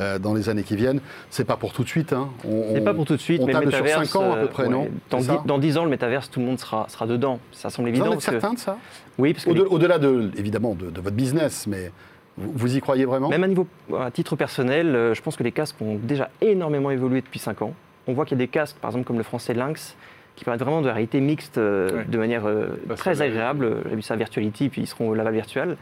euh, dans les années qui viennent. C'est pas pour tout de suite. Hein. C'est pas pour tout de suite, on mais le table sur métaverse, cinq ans à peu euh, près, ouais, non dans, C'est dix, ça dans 10 ans, le métaverse, tout le monde sera, sera dedans. Ça semble Vous évident. en êtes que- certain de ça? Oui, parce que Au-de- Au-delà de, évidemment de, de votre business, mais vous, vous y croyez vraiment? Même à niveau, à titre personnel, je pense que les casques ont déjà énormément évolué depuis 5 ans. On voit qu'il y a des casques, par exemple comme le français Lynx, qui permettent vraiment de la réalité mixte euh, Ouais. de manière euh, Bah, très agréable. J'ai vu ça à Virtuality, puis ils seront au Laval Virtual.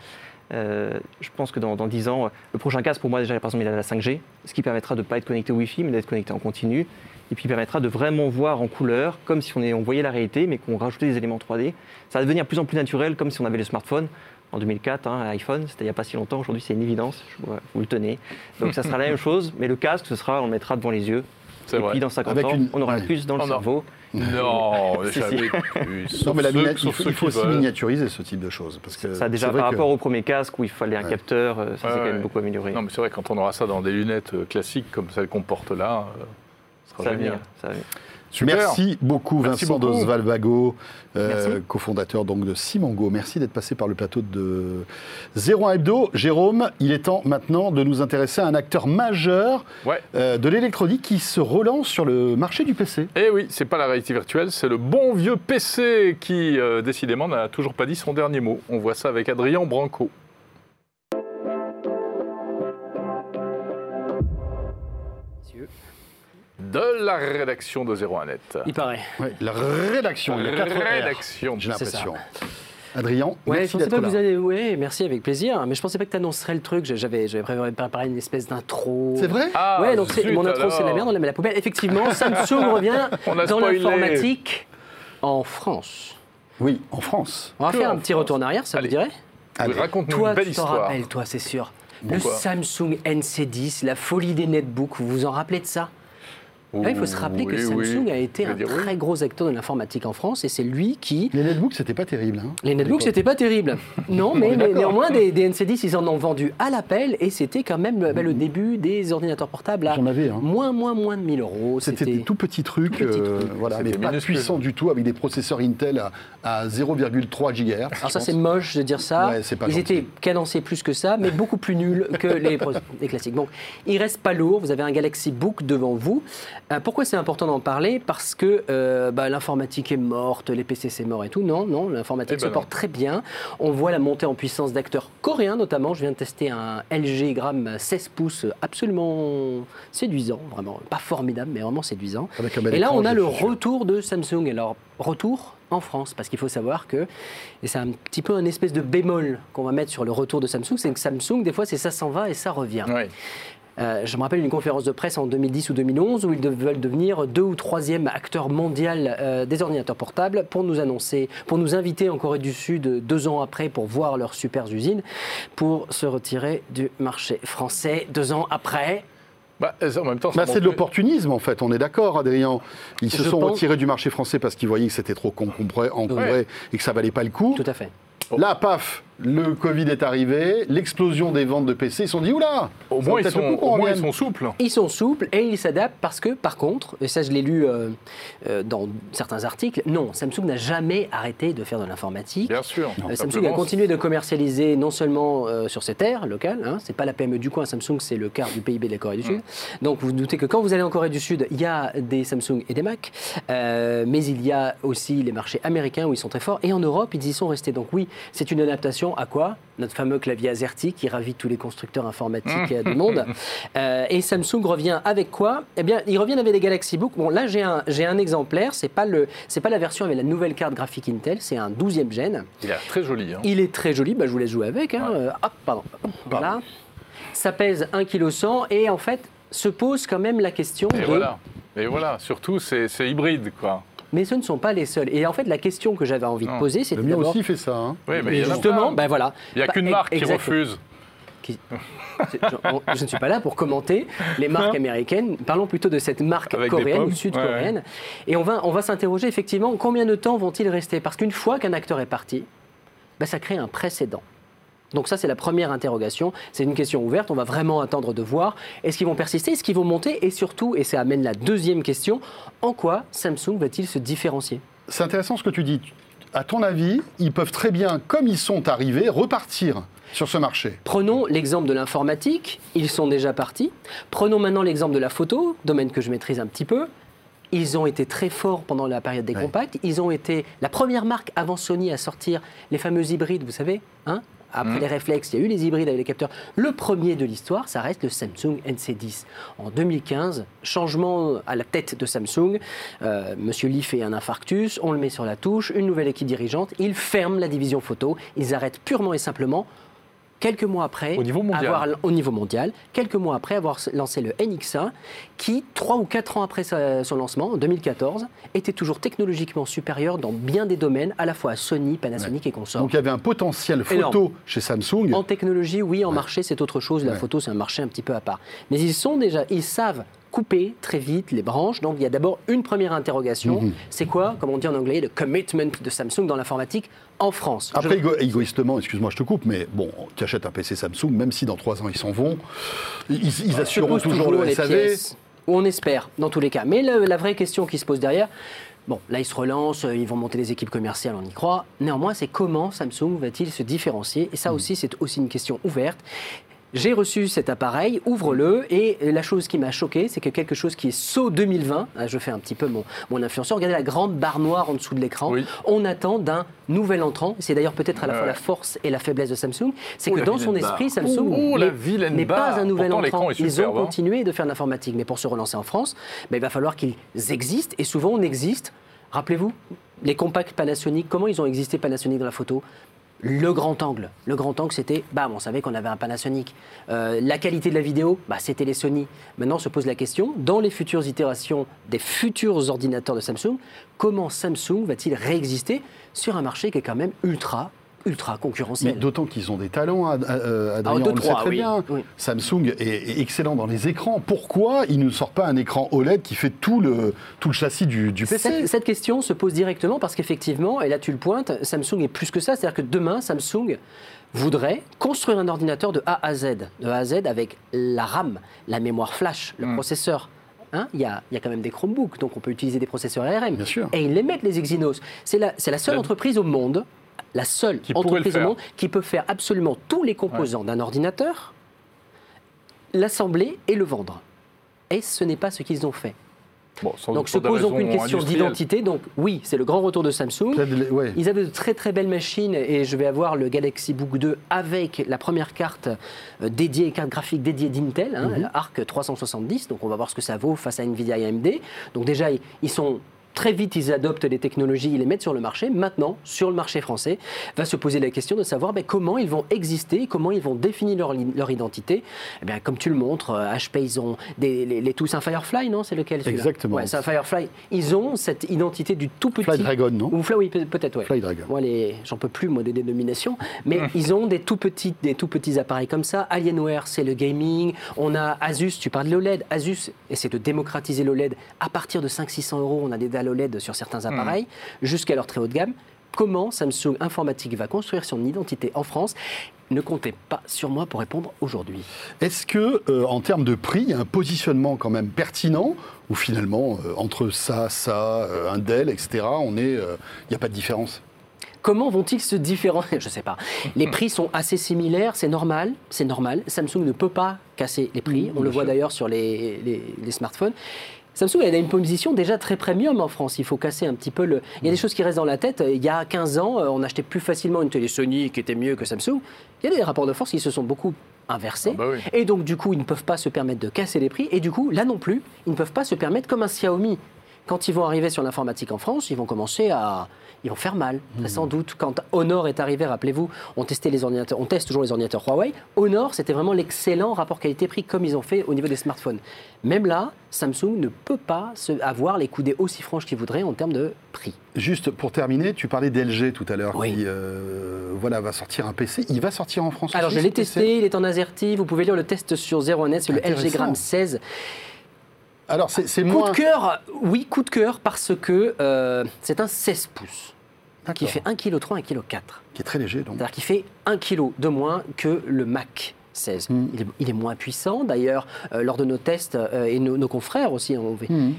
Euh, je pense que dans, dans 10 ans, le prochain casque, pour moi, déjà, par exemple, il a la 5G, ce qui permettra de ne pas être connecté au Wi-Fi, mais d'être connecté en continu. Et puis permettra de vraiment voir en couleur, comme si on, est, on voyait la réalité, mais qu'on rajoutait des éléments 3D. Ça va devenir de plus en plus naturel, comme si on avait le smartphone. En 2004, hein, iPhone, c'était il n'y a pas si longtemps. Aujourd'hui, c'est une évidence. Je vous le tenez. Donc ça sera la même chose, mais le casque, ce sera, on le mettra devant les yeux. C'est Et vrai. puis dans 50 Avec ans, une- on aura la puce dans le Oh cerveau. Non, jamais plus. Non, mais la ceux- lunette, il faut, il faut aussi veulent. miniaturiser ce type de choses. Parce que Ça déjà par que- rapport au premier casque où il fallait un Ouais. capteur, euh, ça Ouais, c'est quand ouais. même beaucoup amélioré. Non, mais c'est vrai, quand on aura ça dans des lunettes euh, classiques comme celles qu'on porte là, euh, ça va génial. venir. Ça va venir. Super. Merci beaucoup Merci Vincent. Dosvalvago, euh, cofondateur donc de Simango. Merci d'être passé par le plateau de 01 Hebdo. Jérôme, il est temps maintenant de nous intéresser à un acteur majeur Ouais. euh, de l'électronique qui se relance sur le marché du PC. Eh oui, c'est pas la réalité virtuelle, c'est le bon vieux PC qui, euh, décidément, n'a toujours pas dit son dernier mot. On voit ça avec Adrien Branco. De la rédaction de 01net. Il paraît. Ouais, la rédaction, il y a quatre R, Rédaction. j'ai l'impression. Adrien, Ouais, merci je pensais pas que vous allez. Ouais, merci avec plaisir. Mais je pensais pas que tu annoncerais le truc. J'avais, j'avais préparé- une espèce d'intro. C'est vrai? Ah, ouais, donc zut, mon intro c'est la merde, on la met à la poubelle. Effectivement, Samsung revient dans spoilé. l'informatique en France. Oui, en France. On va Que faire un petit France. retour en arrière, ça Allez. vous dirait? Allez. Raconte-nous Toi, une belle tu t'en rappelles, toi, c'est sûr. Pourquoi? Le Samsung NC10, la folie des netbooks, vous vous en rappelez de ça? Là, il faut se rappeler que Samsung oui. a été un dire oui. très gros acteur de l'informatique en France et c'est lui qui Les netbooks, c'était pas terrible. hein, Les netbooks, c'était pas terrible. Non, mais, néanmoins, des, des NC10, ils en ont vendu à l'appel et c'était quand même bah, le début des ordinateurs portables à J'en avais, hein. moins, moins, moins de 1000 euros. C'était des tout petits trucs, tout petits euh, voilà, mais pas puissants du tout, avec des processeurs Intel à, à 0,3 GHz. Alors ça, c'est moche de dire ça. Ouais, c'est pas Ils gentil. étaient cadencés plus que ça, mais beaucoup plus nuls que les, les classiques. Donc, il reste pas lourd. Vous avez un Galaxy Book devant vous. Euh, pourquoi c'est important d'en parler? Parce que euh, bah, l'informatique est morte, les PC c'est mort et tout. Non, non, l'informatique Eh se ben porte très bien. On voit la montée en puissance d'acteurs coréens notamment. Je viens de tester un LG Gram 16 pouces absolument séduisant, vraiment pas formidable, mais vraiment séduisant. Avec un bel Et là, écran, on a le sûr. retour de Samsung. Alors, retour en France, parce qu'il faut savoir que, et c'est un petit peu un espèce de bémol qu'on va mettre sur le retour de Samsung, c'est que Samsung, des fois, c'est ça s'en va et ça revient. Ouais. Euh, je me rappelle une conférence de presse en 2010 ou 2011 où ils veulent devenir deux ou troisième acteur mondial euh, des ordinateurs portables pour nous annoncer, pour nous inviter en Corée du Sud deux ans après pour voir leurs super usines, pour se retirer du marché français deux ans après. Bah, en même temps, Bah, c'est de l'opportunisme en fait, on est d'accord Adrien. Ils se Je sont pense- retirés du marché français parce qu'ils voyaient que c'était trop encombré, encombré Ouais. et que ça valait pas le coup. Tout à fait. Là, paf, le Covid est arrivé, l'explosion des ventes de PC, ils se sont dit, oula Au moins, ils sont, coup qu'on au moins, ils revienne. sont souples. Ils sont souples et ils s'adaptent parce que, par contre, et ça je l'ai lu euh, euh, dans certains articles, non, Samsung n'a jamais arrêté de faire de l'informatique. Bien sûr. Euh, Samsung a continué de commercialiser non seulement euh, sur ses terres locales, hein, c'est pas la PME du coin, Samsung c'est le quart du PIB de la Corée du Sud. Donc vous vous doutez que quand vous allez en Corée du Sud, il y a des Samsung et des Mac, Euh, mais il y a aussi les marchés américains où ils sont très forts, et en Europe ils y sont restés. Donc oui, c'est une adaptation à quoi Notre fameux clavier AZERTY qui ravit tous les constructeurs informatiques euh, du monde. Euh, et Samsung revient avec quoi? Eh bien, ils reviennent avec des Galaxy Book. Bon, là j'ai un, j'ai un exemplaire, c'est pas, le, c'est pas la version avec la nouvelle carte graphique Intel, c'est un 12e gène. Il est très joli. hein. Il est très joli, bah, je vous laisse jouer avec. hein. Euh, hop, pardon. Voilà. Ça pèse 1,1 kg et en fait se pose quand même la question Et de... voilà. Et voilà. Surtout, c'est c'est hybride, quoi. Mais ce ne sont pas les seuls. Et en fait, la question que j'avais envie de poser, Le c'était mien d'abord... aussi fait ça. hein. Oui, mais justement, ben voilà. Il n'y a Bah, qu'une marque qui refuse. Qui- C'est- je, ne suis pas là pour commenter les marques américaines. Parlons plutôt de cette marque Avec coréenne ou sud-coréenne. Et on va, on va s'interroger effectivement combien de temps vont-ils rester? Parce qu'une fois qu'un acteur est parti, ben, ça crée un précédent. Donc ça, c'est la première interrogation. C'est une question ouverte. On va vraiment attendre de voir. Est-ce qu'ils vont persister Est-ce qu'ils vont monter Et surtout, et ça amène la deuxième question, en quoi Samsung va-t-il se différencier? C'est intéressant ce que tu dis. À ton avis, ils peuvent très bien, comme ils sont arrivés, repartir sur ce marché. Prenons l'exemple de l'informatique, ils sont déjà partis. Prenons maintenant l'exemple de la photo, domaine que je maîtrise un petit peu. Ils ont été très forts pendant la période des Ouais. compacts. Ils ont été la première marque avant Sony à sortir les fameux hybrides, vous savez. hein? Après Mhm. les réflexes, il y a eu les hybrides avec les capteurs. Le premier de l'histoire, ça reste le Samsung NC10. En 2015, changement à la tête de Samsung. Euh, Monsieur Lee fait un infarctus, on le met sur la touche, une nouvelle équipe dirigeante. Ils ferment la division photo. Ils arrêtent purement et simplement quelques mois après, Au niveau mondial. avoir, au niveau mondial, quelques mois après avoir lancé le NX1, qui, trois ou quatre ans après sa- son lancement, en 2014, était toujours technologiquement supérieur dans bien des domaines, à la fois à Sony, Panasonic et consorts. Donc il y avait un potentiel photo Énorme. chez Samsung. En technologie, oui, en marché, c'est autre chose. La Ouais. photo, c'est un marché un petit peu à part. Mais ils sont déjà, ils savent couper très vite les branches. Donc il y a d'abord une première interrogation. Mhm. C'est quoi, comme on dit en anglais, le commitment de Samsung dans l'informatique en France? Après, égo- égoïstement, excuse-moi, je te coupe, mais bon, tu achètes un PC Samsung, même si dans trois ans ils s'en vont, ils, ils assureront pose toujours le SAV. ou on espère, dans tous les cas. Mais le- la vraie question qui se pose derrière, bon, là ils se relancent, euh, ils vont monter des équipes commerciales, on y croit. Néanmoins, c'est comment Samsung va-t-il se différencier? Et ça Hmm. aussi, c'est aussi une question ouverte. J'ai reçu cet appareil, ouvre-le, et la chose qui m'a choqué, c'est que quelque chose qui est saut 2020, ah, je fais un petit peu mon, mon influenceur, regardez la grande barre noire en dessous de l'écran, Oui. on attend d'un nouvel entrant, c'est d'ailleurs peut-être à la Ouais. fois la force et la faiblesse de Samsung, c'est que dans son esprit, barre. Samsung n'est- pas un nouvel Pourtant, entrant. Ils ont hein. continué de faire de l'informatique, mais pour se relancer en France, ben, il va falloir qu'ils existent, et souvent on existe. Rappelez-vous, les compacts Panasonic, comment ils ont existé Panasonic dans la photo? Le grand angle. Le grand angle, c'était, bam, on savait qu'on avait un Panasonic. Euh, la qualité de la vidéo, bah, c'était les Sony. Maintenant, se pose la question, dans les futures itérations des futurs ordinateurs de Samsung, comment Samsung va-t-il réexister sur un marché qui est quand même ultra, ultra Mais concurrentiel d'autant qu'ils ont des talents, euh, Adrien, Ah, on le sait très oui. bien. Oui. Samsung est, est excellent dans les écrans. Pourquoi ils ne sortent pas un écran OLED qui fait tout le, tout le châssis du, du PC Cette, cette question se pose directement parce qu'effectivement, et là tu le pointes, Samsung est plus que ça. C'est-à-dire que demain, Samsung voudrait construire un ordinateur de A à Z, de A à Z avec la RAM, la mémoire flash, le processeur. Hein, Il y, a, il y a quand même des Chromebooks, donc on peut utiliser des processeurs ARM. Bien sûr. Et ils les mettent, les Exynos. C'est la, c'est la seule La- entreprise au monde, la seule Qui entreprise au monde qui peut faire absolument tous les composants d'un ordinateur, l'assembler et le vendre. Et ce n'est pas ce qu'ils ont fait. Bon, Donc se pose donc une question d'identité. Donc oui, c'est le grand retour de Samsung. Peut-être les- ouais. Ils avaient de très très belles machines et je vais avoir le Galaxy Book 2 avec la première carte euh, dédiée, carte graphique dédiée d'Intel, hein, Mhm. la Arc 370. Donc on va voir ce que ça vaut face à Nvidia et AMD. Donc déjà, ils sont très vite, ils adoptent les technologies, ils les mettent sur le marché. Maintenant, sur le marché français, va se poser la question de savoir ben, comment ils vont exister, comment ils vont définir leur, identité. Eh bien, comme tu le montres, euh, HP, ils ont des, les, les tous un Firefly, non? C'est lequel Exactement. Ouais, c'est un Firefly. Ils ont cette identité du tout petit. Fly Dragon, non? Ou Fly, oui, peut- peut-être, ouais. Fly Dragon. Moi, les, j'en peux plus, moi, des dénominations. Mais ils ont des tout, petits, des tout petits appareils comme ça. Alienware, c'est le gaming. On a Asus, tu parles de l'OLED. Asus essaie de démocratiser l'OLED. À partir de 500-600 euros, on a des dalles OLED sur certains appareils, jusqu'à leur très haut de gamme. Comment Samsung Informatique va construire son identité en France Ne comptez pas sur moi pour répondre aujourd'hui. Est-ce que, euh, en termes de prix, il y a un positionnement quand même pertinent ou finalement, euh, entre ça, ça, euh, un Dell, etc., on est, euh, il n'y a pas de différence? Comment vont-ils se différencier Je ne sais pas. Les prix sont assez similaires, c'est normal, c'est normal. Samsung ne peut pas casser les prix. On le voit d'ailleurs sur les, les- les smartphones. Samsung elle a une position déjà très premium en France. Il faut casser un petit peu le. Il y a des choses qui restent dans la tête. Il y a 15 ans, euh, on achetait plus facilement une télé Sony qui était mieux que Samsung. Il y a des rapports de force qui se sont beaucoup inversés. Ah bah oui. Et donc, du coup, ils ne peuvent pas se permettre de casser les prix. Et du coup, là non plus, ils ne peuvent pas se permettre comme un Xiaomi. Quand ils vont arriver sur l'informatique en France, ils vont commencer à. Ils vont faire mal, très sans doute. Quand Honor est arrivé, rappelez-vous, on testait les ordinateurs, on teste toujours les ordinateurs Huawei. Honor, c'était vraiment l'excellent rapport qualité-prix comme ils ont fait au niveau des smartphones. Même là, Samsung ne peut pas avoir les coudées aussi franches qu'ils voudraient en termes de prix. Juste pour terminer, tu parlais d'LG tout à l'heure, Oui. qui euh, voilà, va sortir un PC. Il va sortir en France Alors je l'ai testé, il est en AZERTY, vous pouvez lire le test sur 01net, c'est le LG. Gram 16. Alors, c'est c'est Coup moins... de cœur, oui, coup de cœur parce que euh, c'est un 16 pouces qui fait 1,3 kg, 1,4 kg. Qui est très léger, donc. C'est-à-dire qu'il fait 1 kg de moins que le Mac 16. Mm. Il, est, il est moins puissant. D'ailleurs, euh, lors de nos tests, euh, et nos, nos confrères aussi ont vu. Mhm.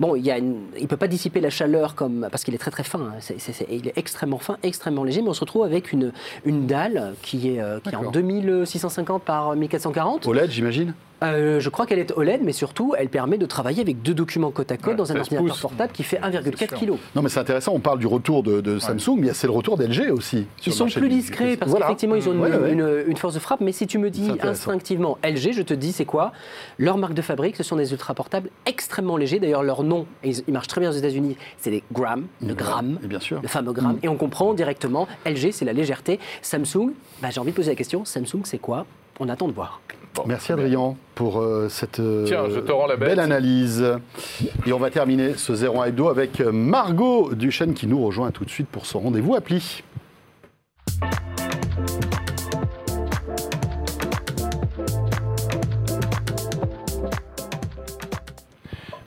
Bon, il ne peut pas dissiper la chaleur comme, parce qu'il est très très fin. hein. Il est extrêmement fin, extrêmement léger, mais on se retrouve avec une, une dalle qui est, euh, qui est en D'accord. 2650 par 1440. OLED, j'imagine? Euh, je crois qu'elle est OLED, mais surtout, elle permet de travailler avec deux documents côte à côte Ouais, dans un 16 ordinateur pouces. portable qui fait C'est 1,4 sûr. kg. Non, mais c'est intéressant, on parle du retour de, de Samsung, mais c'est le retour d'LG aussi. Ils sont plus discrets parce Voilà. qu'effectivement, ils ont une, Ouais, ouais. une- une force de frappe. Mais si tu me dis instinctivement LG, je te dis c'est quoi? Leur marque de fabrique, ce sont des ultra portables extrêmement légers. D'ailleurs, leur nom, et ils, ils marchent très bien aux États-Unis, c'est les Gram, le gramme. Et bien sûr. Le fameux gramme. Mm. Et on comprend directement, LG, c'est la légèreté. Samsung, bah, j'ai envie de poser la question, Samsung, c'est quoi? On attend de voir. Bon. Merci Adrien pour euh, cette euh, Tiens, je te rends la bête. belle analyse. Et on va terminer ce 01 hebdo avec euh, Margot Duchesne qui nous rejoint tout de suite pour son rendez-vous appli.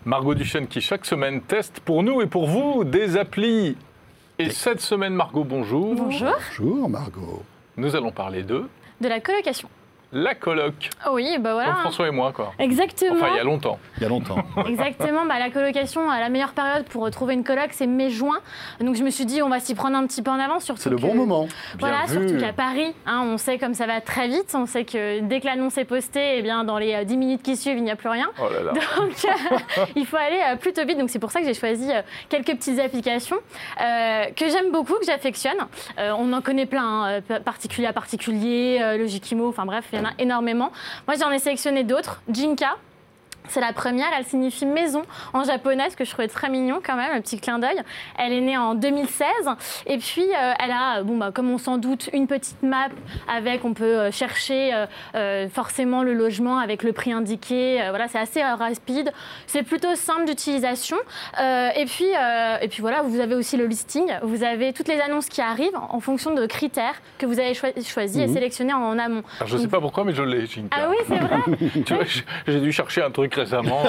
Margot Duchesne qui chaque semaine teste pour nous et pour vous des applis. Et cette semaine, Margot, bonjour. Bonjour. Bonjour Margot. Nous allons parler de De la colocation. La coloc. Oui, bah voilà. Comme François et moi, quoi. Exactement. Enfin, il y a longtemps. Il y a longtemps. Exactement, bah, la colocation, à la meilleure période pour trouver une coloc, c'est mai-juin. Donc je me suis dit, on va s'y prendre un petit peu en avance. surtout C'est le bon que- moment. Voilà, Bien vu. surtout qu'à Paris, hein, on sait comme ça va très vite. On sait que dès que l'annonce est postée, eh bien, dans les euh, 10 minutes qui suivent, il n'y a plus rien. Oh là là. Donc, euh, il faut aller euh, plutôt vite. Donc, c'est pour ça que j'ai choisi euh, quelques petites applications euh, que j'aime beaucoup, que j'affectionne. Euh, on en connaît plein, hein, euh, pa- particulier à particulier, euh, Logikimo, enfin bref, il y en a énormément. Moi, j'en ai sélectionné d'autres. Jinka. C'est la première, elle signifie maison en japonais, ce que je trouvais très mignon quand même, un petit clin d'œil. Elle est née en 2016 et puis euh, elle a, bon, bah, comme on s'en doute, une petite map avec, on peut euh, chercher euh, forcément le logement avec le prix indiqué. Euh, voilà, c'est assez rapide, c'est plutôt simple d'utilisation. Et, puis, et puis voilà, vous avez aussi le listing, vous avez toutes les annonces qui arrivent en fonction de critères que vous avez choi- choisis et sélectionnés en amont. Alors, je ne sais pas pourquoi, mais je l'ai. Ah oui, c'est vrai Tu vois, j'ai dû chercher un truc récemment.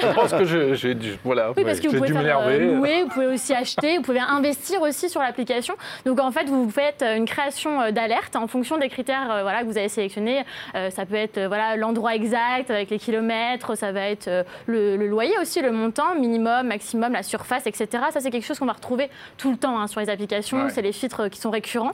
je pense que je- j'ai dû, voilà, Oui, parce que vous pouvez faire euh, louer, vous pouvez aussi acheter, vous pouvez investir aussi sur l'application. Donc en fait, vous faites une création euh, d'alerte en fonction des critères euh, voilà, que vous avez sélectionnés. Euh, ça peut être voilà, l'endroit exact avec les kilomètres, ça va être le, le loyer aussi, le montant, minimum, maximum, la surface, etc. Ça, c'est quelque chose qu'on va retrouver tout le temps hein, sur les applications. Ouais. C'est les filtres qui sont récurrents.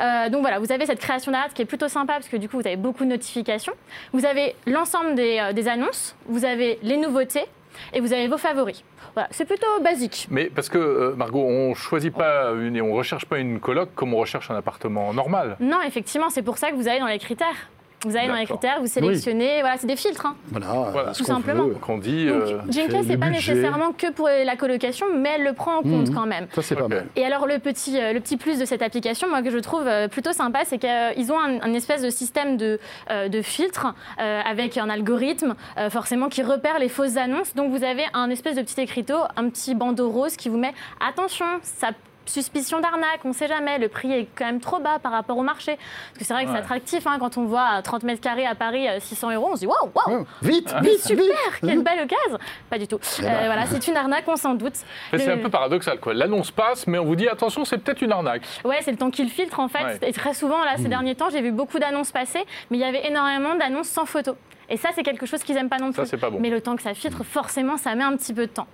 Euh, donc voilà, vous avez cette création d'alerte qui est plutôt sympa parce que du coup, vous avez beaucoup de notifications. Vous avez l'ensemble des, des annonces, vous avez les nouveautés et vous avez vos favoris. Voilà, c'est plutôt basique. Mais parce que, euh, Margot, on choisit pas une et on recherche pas une coloc comme on recherche un appartement normal. Non, effectivement, c'est pour ça que vous allez dans les critères. Vous allez dans les critères, vous sélectionnez, voilà, c'est des filtres. hein. Voilà, Voilà. ce Tout qu'on simplement. veut. Donc on dit. Euh, Jinka, c'est pas budget. nécessairement que pour la colocation, mais elle le prend en compte Mhm. quand même. Ça, c'est pas mal. Et alors le petit, euh, le petit plus de cette application, moi que je trouve euh, plutôt sympa, c'est qu'ils ont un, un espèce de système de, euh, de filtre euh, avec un algorithme euh, forcément qui repère les fausses annonces. Donc vous avez un espèce de petit écriteau, un petit bandeau rose qui vous met attention, ça suspicion d'arnaque, on ne sait jamais, le prix est quand même trop bas par rapport au marché. Parce que c'est vrai que Ouais. c'est attractif hein, quand on voit à 30 mètres carrés à Paris euh, 600 euros, on se dit waouh, waouh. Vite, vite, super, vite. quelle belle occasion Pas du tout. Euh, voilà, c'est une arnaque, on s'en doute. c'est un peu paradoxal, quoi. L'annonce passe, mais on vous dit attention, c'est peut-être une arnaque. Ouais, c'est le temps qu'il filtre en fait. Ouais. Et très souvent, là, ces derniers temps, j'ai vu beaucoup d'annonces passer, mais il y avait énormément d'annonces sans photo. Et ça, c'est quelque chose qu'ils n'aiment pas non Ça, plus. c'est pas bon. Mais le temps que ça filtre, forcément, ça met un petit peu de temps.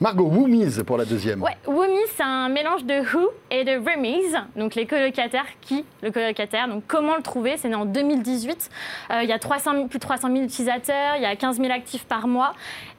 Margot, Woomies pour la deuxième. Ouais, Woomy, c'est un mélange de Who et de Remise. Donc les colocataires, qui Le colocataire. Donc comment le trouver C'est né en 2018. Euh, il y a 300 000 plus de 300 000 utilisateurs, il y a 15 000 actifs par mois.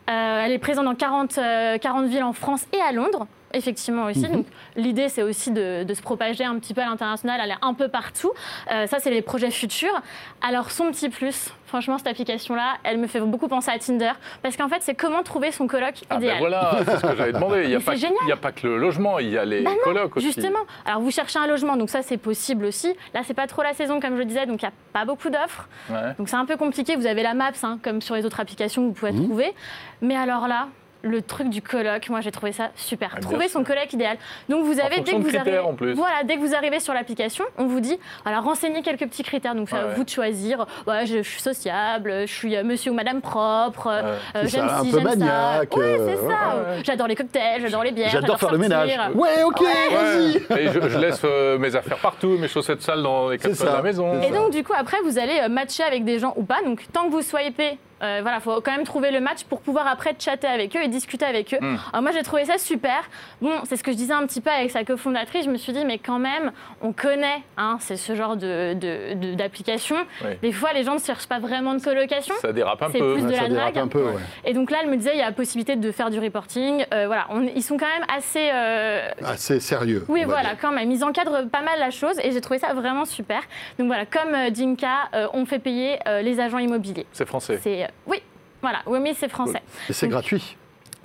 Euh, elle est présente dans 40, euh, 40 villes en France et à Londres. Effectivement aussi. Donc l'idée c'est aussi de, de se propager un petit peu à l'international, aller un peu partout. Euh, ça c'est les projets futurs. Alors son petit plus, franchement cette application-là, elle me fait beaucoup penser à Tinder parce qu'en fait c'est comment trouver son coloc Ah ben idéal. voilà, c'est ce que j'avais demandé. Il n'y a, pas que- a pas le logement, il y a les Bah non, colocs aussi. Justement. Alors, vous cherchez un logement, donc ça, c'est possible aussi. Là, c'est pas trop la saison, comme je disais, donc il n'y a pas beaucoup d'offres. Ouais. Donc, c'est un peu compliqué. Vous avez la Maps, hein, comme sur les autres applications vous Mmh. pouvez trouver. Mais alors là, le truc du coloc, moi j'ai trouvé ça super. Ah, Trouver son coloc idéal. Donc vous avez dès que vous arrivez, en plus. voilà, dès que vous arrivez sur l'application, on vous dit, alors renseignez quelques petits critères. Donc c'est à Ouais, vous de choisir. Ouais, je, je suis sociable, je suis euh, Monsieur ou Madame propre, euh, euh, j'aime ci, j'aime maniaque, ça. Ouais, euh, c'est ça. J'adore les cocktails, j'adore les bières. J'adore faire le ménage. Ouais, ok, vas-y. Et je, je laisse euh, mes affaires partout, mes chaussettes sales dans les quatre de la maison. Et donc, du coup, après, vous allez matcher avec des gens ou pas. Donc, tant que vous swipez, euh, voilà, faut quand même trouver le match pour pouvoir après chatter avec eux et discuter avec eux. Mm. Alors, moi, j'ai trouvé ça super. Bon, c'est ce que je disais un petit peu avec sa cofondatrice. Je me suis dit, mais quand même, on connaît, hein, c'est ce genre de, de- de- d'application. Des fois, les gens ne cherchent pas vraiment de colocation. Ça dérape un C'est peu. plus de la dérape drague. un peu, ouais. Et donc là, elle me disait, il y a la possibilité de faire du reporting. Euh, voilà, on- ils sont quand même assez euh, Assez sérieux. oui, voilà, dire. quand même. Ils encadrent pas mal la chose et j'ai trouvé ça vraiment super. Donc voilà, comme euh, Jinka, euh, on fait payer euh, les agents immobiliers. C'est français. C'est euh, oui. Voilà, mais c'est français. Et c'est gratuit.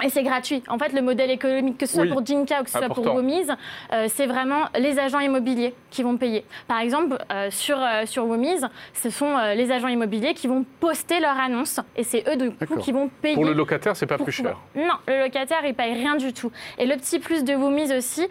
Et c'est gratuit. En fait, le modèle économique, que ce soit Oui, pour Jinka ou que ce soit pour. Womise, euh, c'est vraiment les agents immobiliers qui vont payer. Par exemple, euh, sur, euh, sur Womise, ce sont euh, les agents immobiliers qui vont poster leur annonce et c'est eux, du coup, qui vont payer. Pour le locataire, c'est pas plus cher. Non, le locataire, il paye rien du tout. Et le petit plus de Womise aussi,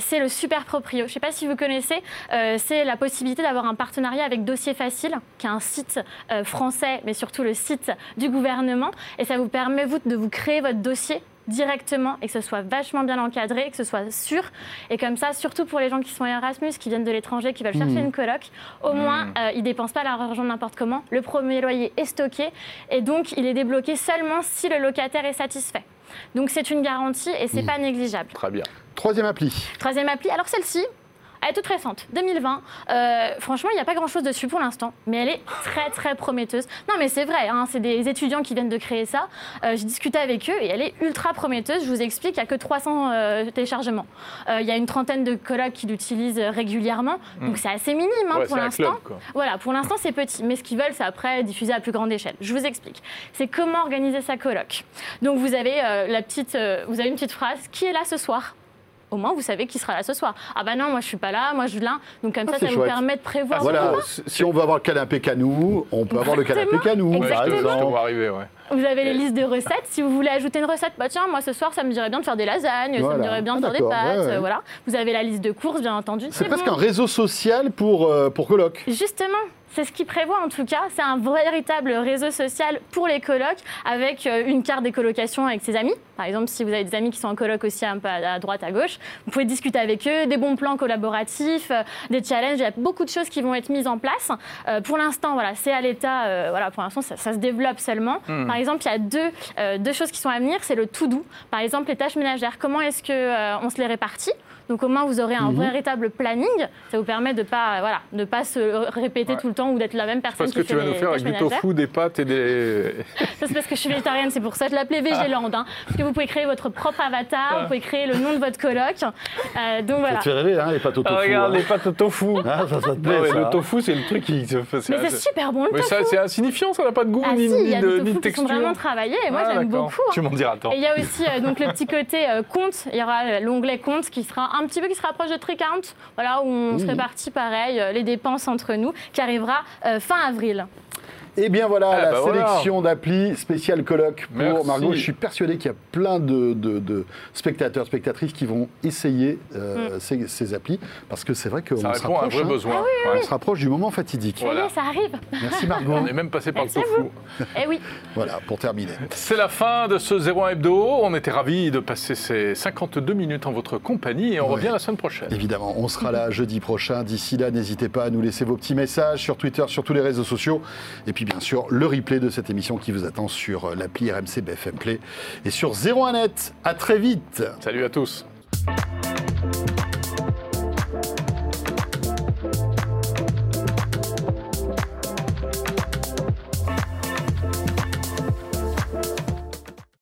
c'est le super proprio. Je ne sais pas si vous connaissez, c'est la possibilité d'avoir un partenariat avec Dossier Facile, qui est un site français, mais surtout le site du gouvernement. Et ça vous permet, vous, de vous créer votre dossier dossier directement et que ce soit vachement bien encadré, que ce soit sûr. Et comme ça, surtout pour les gens qui sont Erasmus, qui viennent de l'étranger, qui veulent chercher une coloc, au moins, euh, ils dépensent pas leur argent n'importe comment. Le premier loyer est stocké et donc il est débloqué seulement si le locataire est satisfait. Donc c'est une garantie et c'est pas négligeable. Très bien. Troisième appli. Troisième appli, alors celle-ci, elle est toute récente, 2020. Euh, franchement, il n'y a pas grand-chose dessus pour l'instant, mais elle est très très prometteuse. Non, mais c'est vrai, hein, c'est des étudiants qui viennent de créer ça. Euh, J'ai discuté avec eux et elle est ultra prometteuse. Je vous explique, il n'y a que 300 euh, téléchargements. Euh, Il y a une trentaine de collègues qui l'utilisent régulièrement, donc c'est assez minime hein, Ouais, pour l'instant. Voilà, pour l'instant c'est petit, mais ce qu'ils veulent c'est après diffuser à plus grande échelle. Je vous explique. C'est comment organiser sa coloc. Donc vous avez la petite, vous avez une petite phrase qui est là ce soir? Au moins vous savez qui sera là ce soir. Ah bah non, moi je suis pas là, moi je suis là. Donc comme Ah, ça, ça vous chouette. permet de prévoir. Voilà, vos si si on veut avoir le canapé canou, on peut avoir le canapé Exactement. canou, par vois arriver, ouais. Vous avez les listes de recettes. Si vous voulez ajouter une recette, bah tiens, moi ce soir, ça me dirait bien de faire des lasagnes, ça Voilà. me dirait bien de Ah, faire des d'accord, pâtes. ouais, ouais. euh, Voilà. Vous avez la liste de courses, bien entendu. C'est presque bon. un réseau social pour, euh, pour coloc. Justement, c'est ce qui prévoit en tout cas. C'est un véritable réseau social pour les colocs avec euh, une carte des colocations avec ses amis. Par exemple, si vous avez des amis qui sont en coloc aussi un peu à droite, à gauche, vous pouvez discuter avec eux, des bons plans collaboratifs, euh, des challenges. Il y a beaucoup de choses qui vont être mises en place. Euh, pour l'instant, voilà, c'est à l'état. euh, voilà, pour l'instant, ça, ça se développe seulement. Par exemple, il y a deux, euh, deux choses qui sont à venir. C'est le tout doux. Par exemple, les tâches ménagères. Comment est-ce que on se les répartit? Donc au moins vous aurez un véritable planning. Ça vous permet de pas voilà de pas se répéter Ouais. tout le temps ou d'être la même personne Parce que tu vas nous faire avec du tofu, des pâtes et des. Ça c'est parce que je suis végétarienne, c'est pour ça que je l'appelais Végéland. Hein, parce que vous pouvez créer votre propre avatar, vous pouvez créer le nom de votre coloc. Euh, donc Ça voilà. te fait rêver, hein, les pâtes au tofu. Ah, regarde hein. les pâtes au tofu. Ah, ça, ça te plaît, ça. le tofu, c'est le truc qui se fait. Mais c'est super bon le Mais tofu. ça, c'est insignifiant, ça n'a pas de goût ah ni, si, il ni y a de, des ni de tofus qui sont texture. vraiment travaillés et moi Ah, j'aime beaucoup. Tu m'en diras tant. Et il y a aussi euh, donc le petit côté euh, compte. Il y aura euh, l'onglet compte qui sera un petit peu qui se rapproche de Tricount, voilà où on se répartit pareil les dépenses entre nous, qui arrivera euh, fin avril. Eh bien voilà, Ah, la bah voilà. sélection d'applis spéciale colloque pour Merci. Margot. Je suis persuadé qu'il y a plein de, de- de spectateurs, spectatrices qui vont essayer euh, ces, ces applis parce que c'est vrai qu'on se à un rapproche, vrai hein. besoin. Ah on se rapproche du moment fatidique. Ça y Voilà. ça arrive. Merci Margot. On est même passé par le Merci à tofu. Eh oui. voilà, pour terminer. C'est la fin de ce 01 Hebdo. On était ravis de passer ces 52 minutes en votre compagnie et on Ouais. revient la semaine prochaine. Évidemment, on sera là jeudi prochain. D'ici là, n'hésitez pas à nous laisser vos petits messages sur Twitter, sur tous les réseaux sociaux. Et puis, bien sûr, le replay de cette émission qui vous attend sur l'appli RMC BFM Play et sur 01net. À très vite. Salut à tous.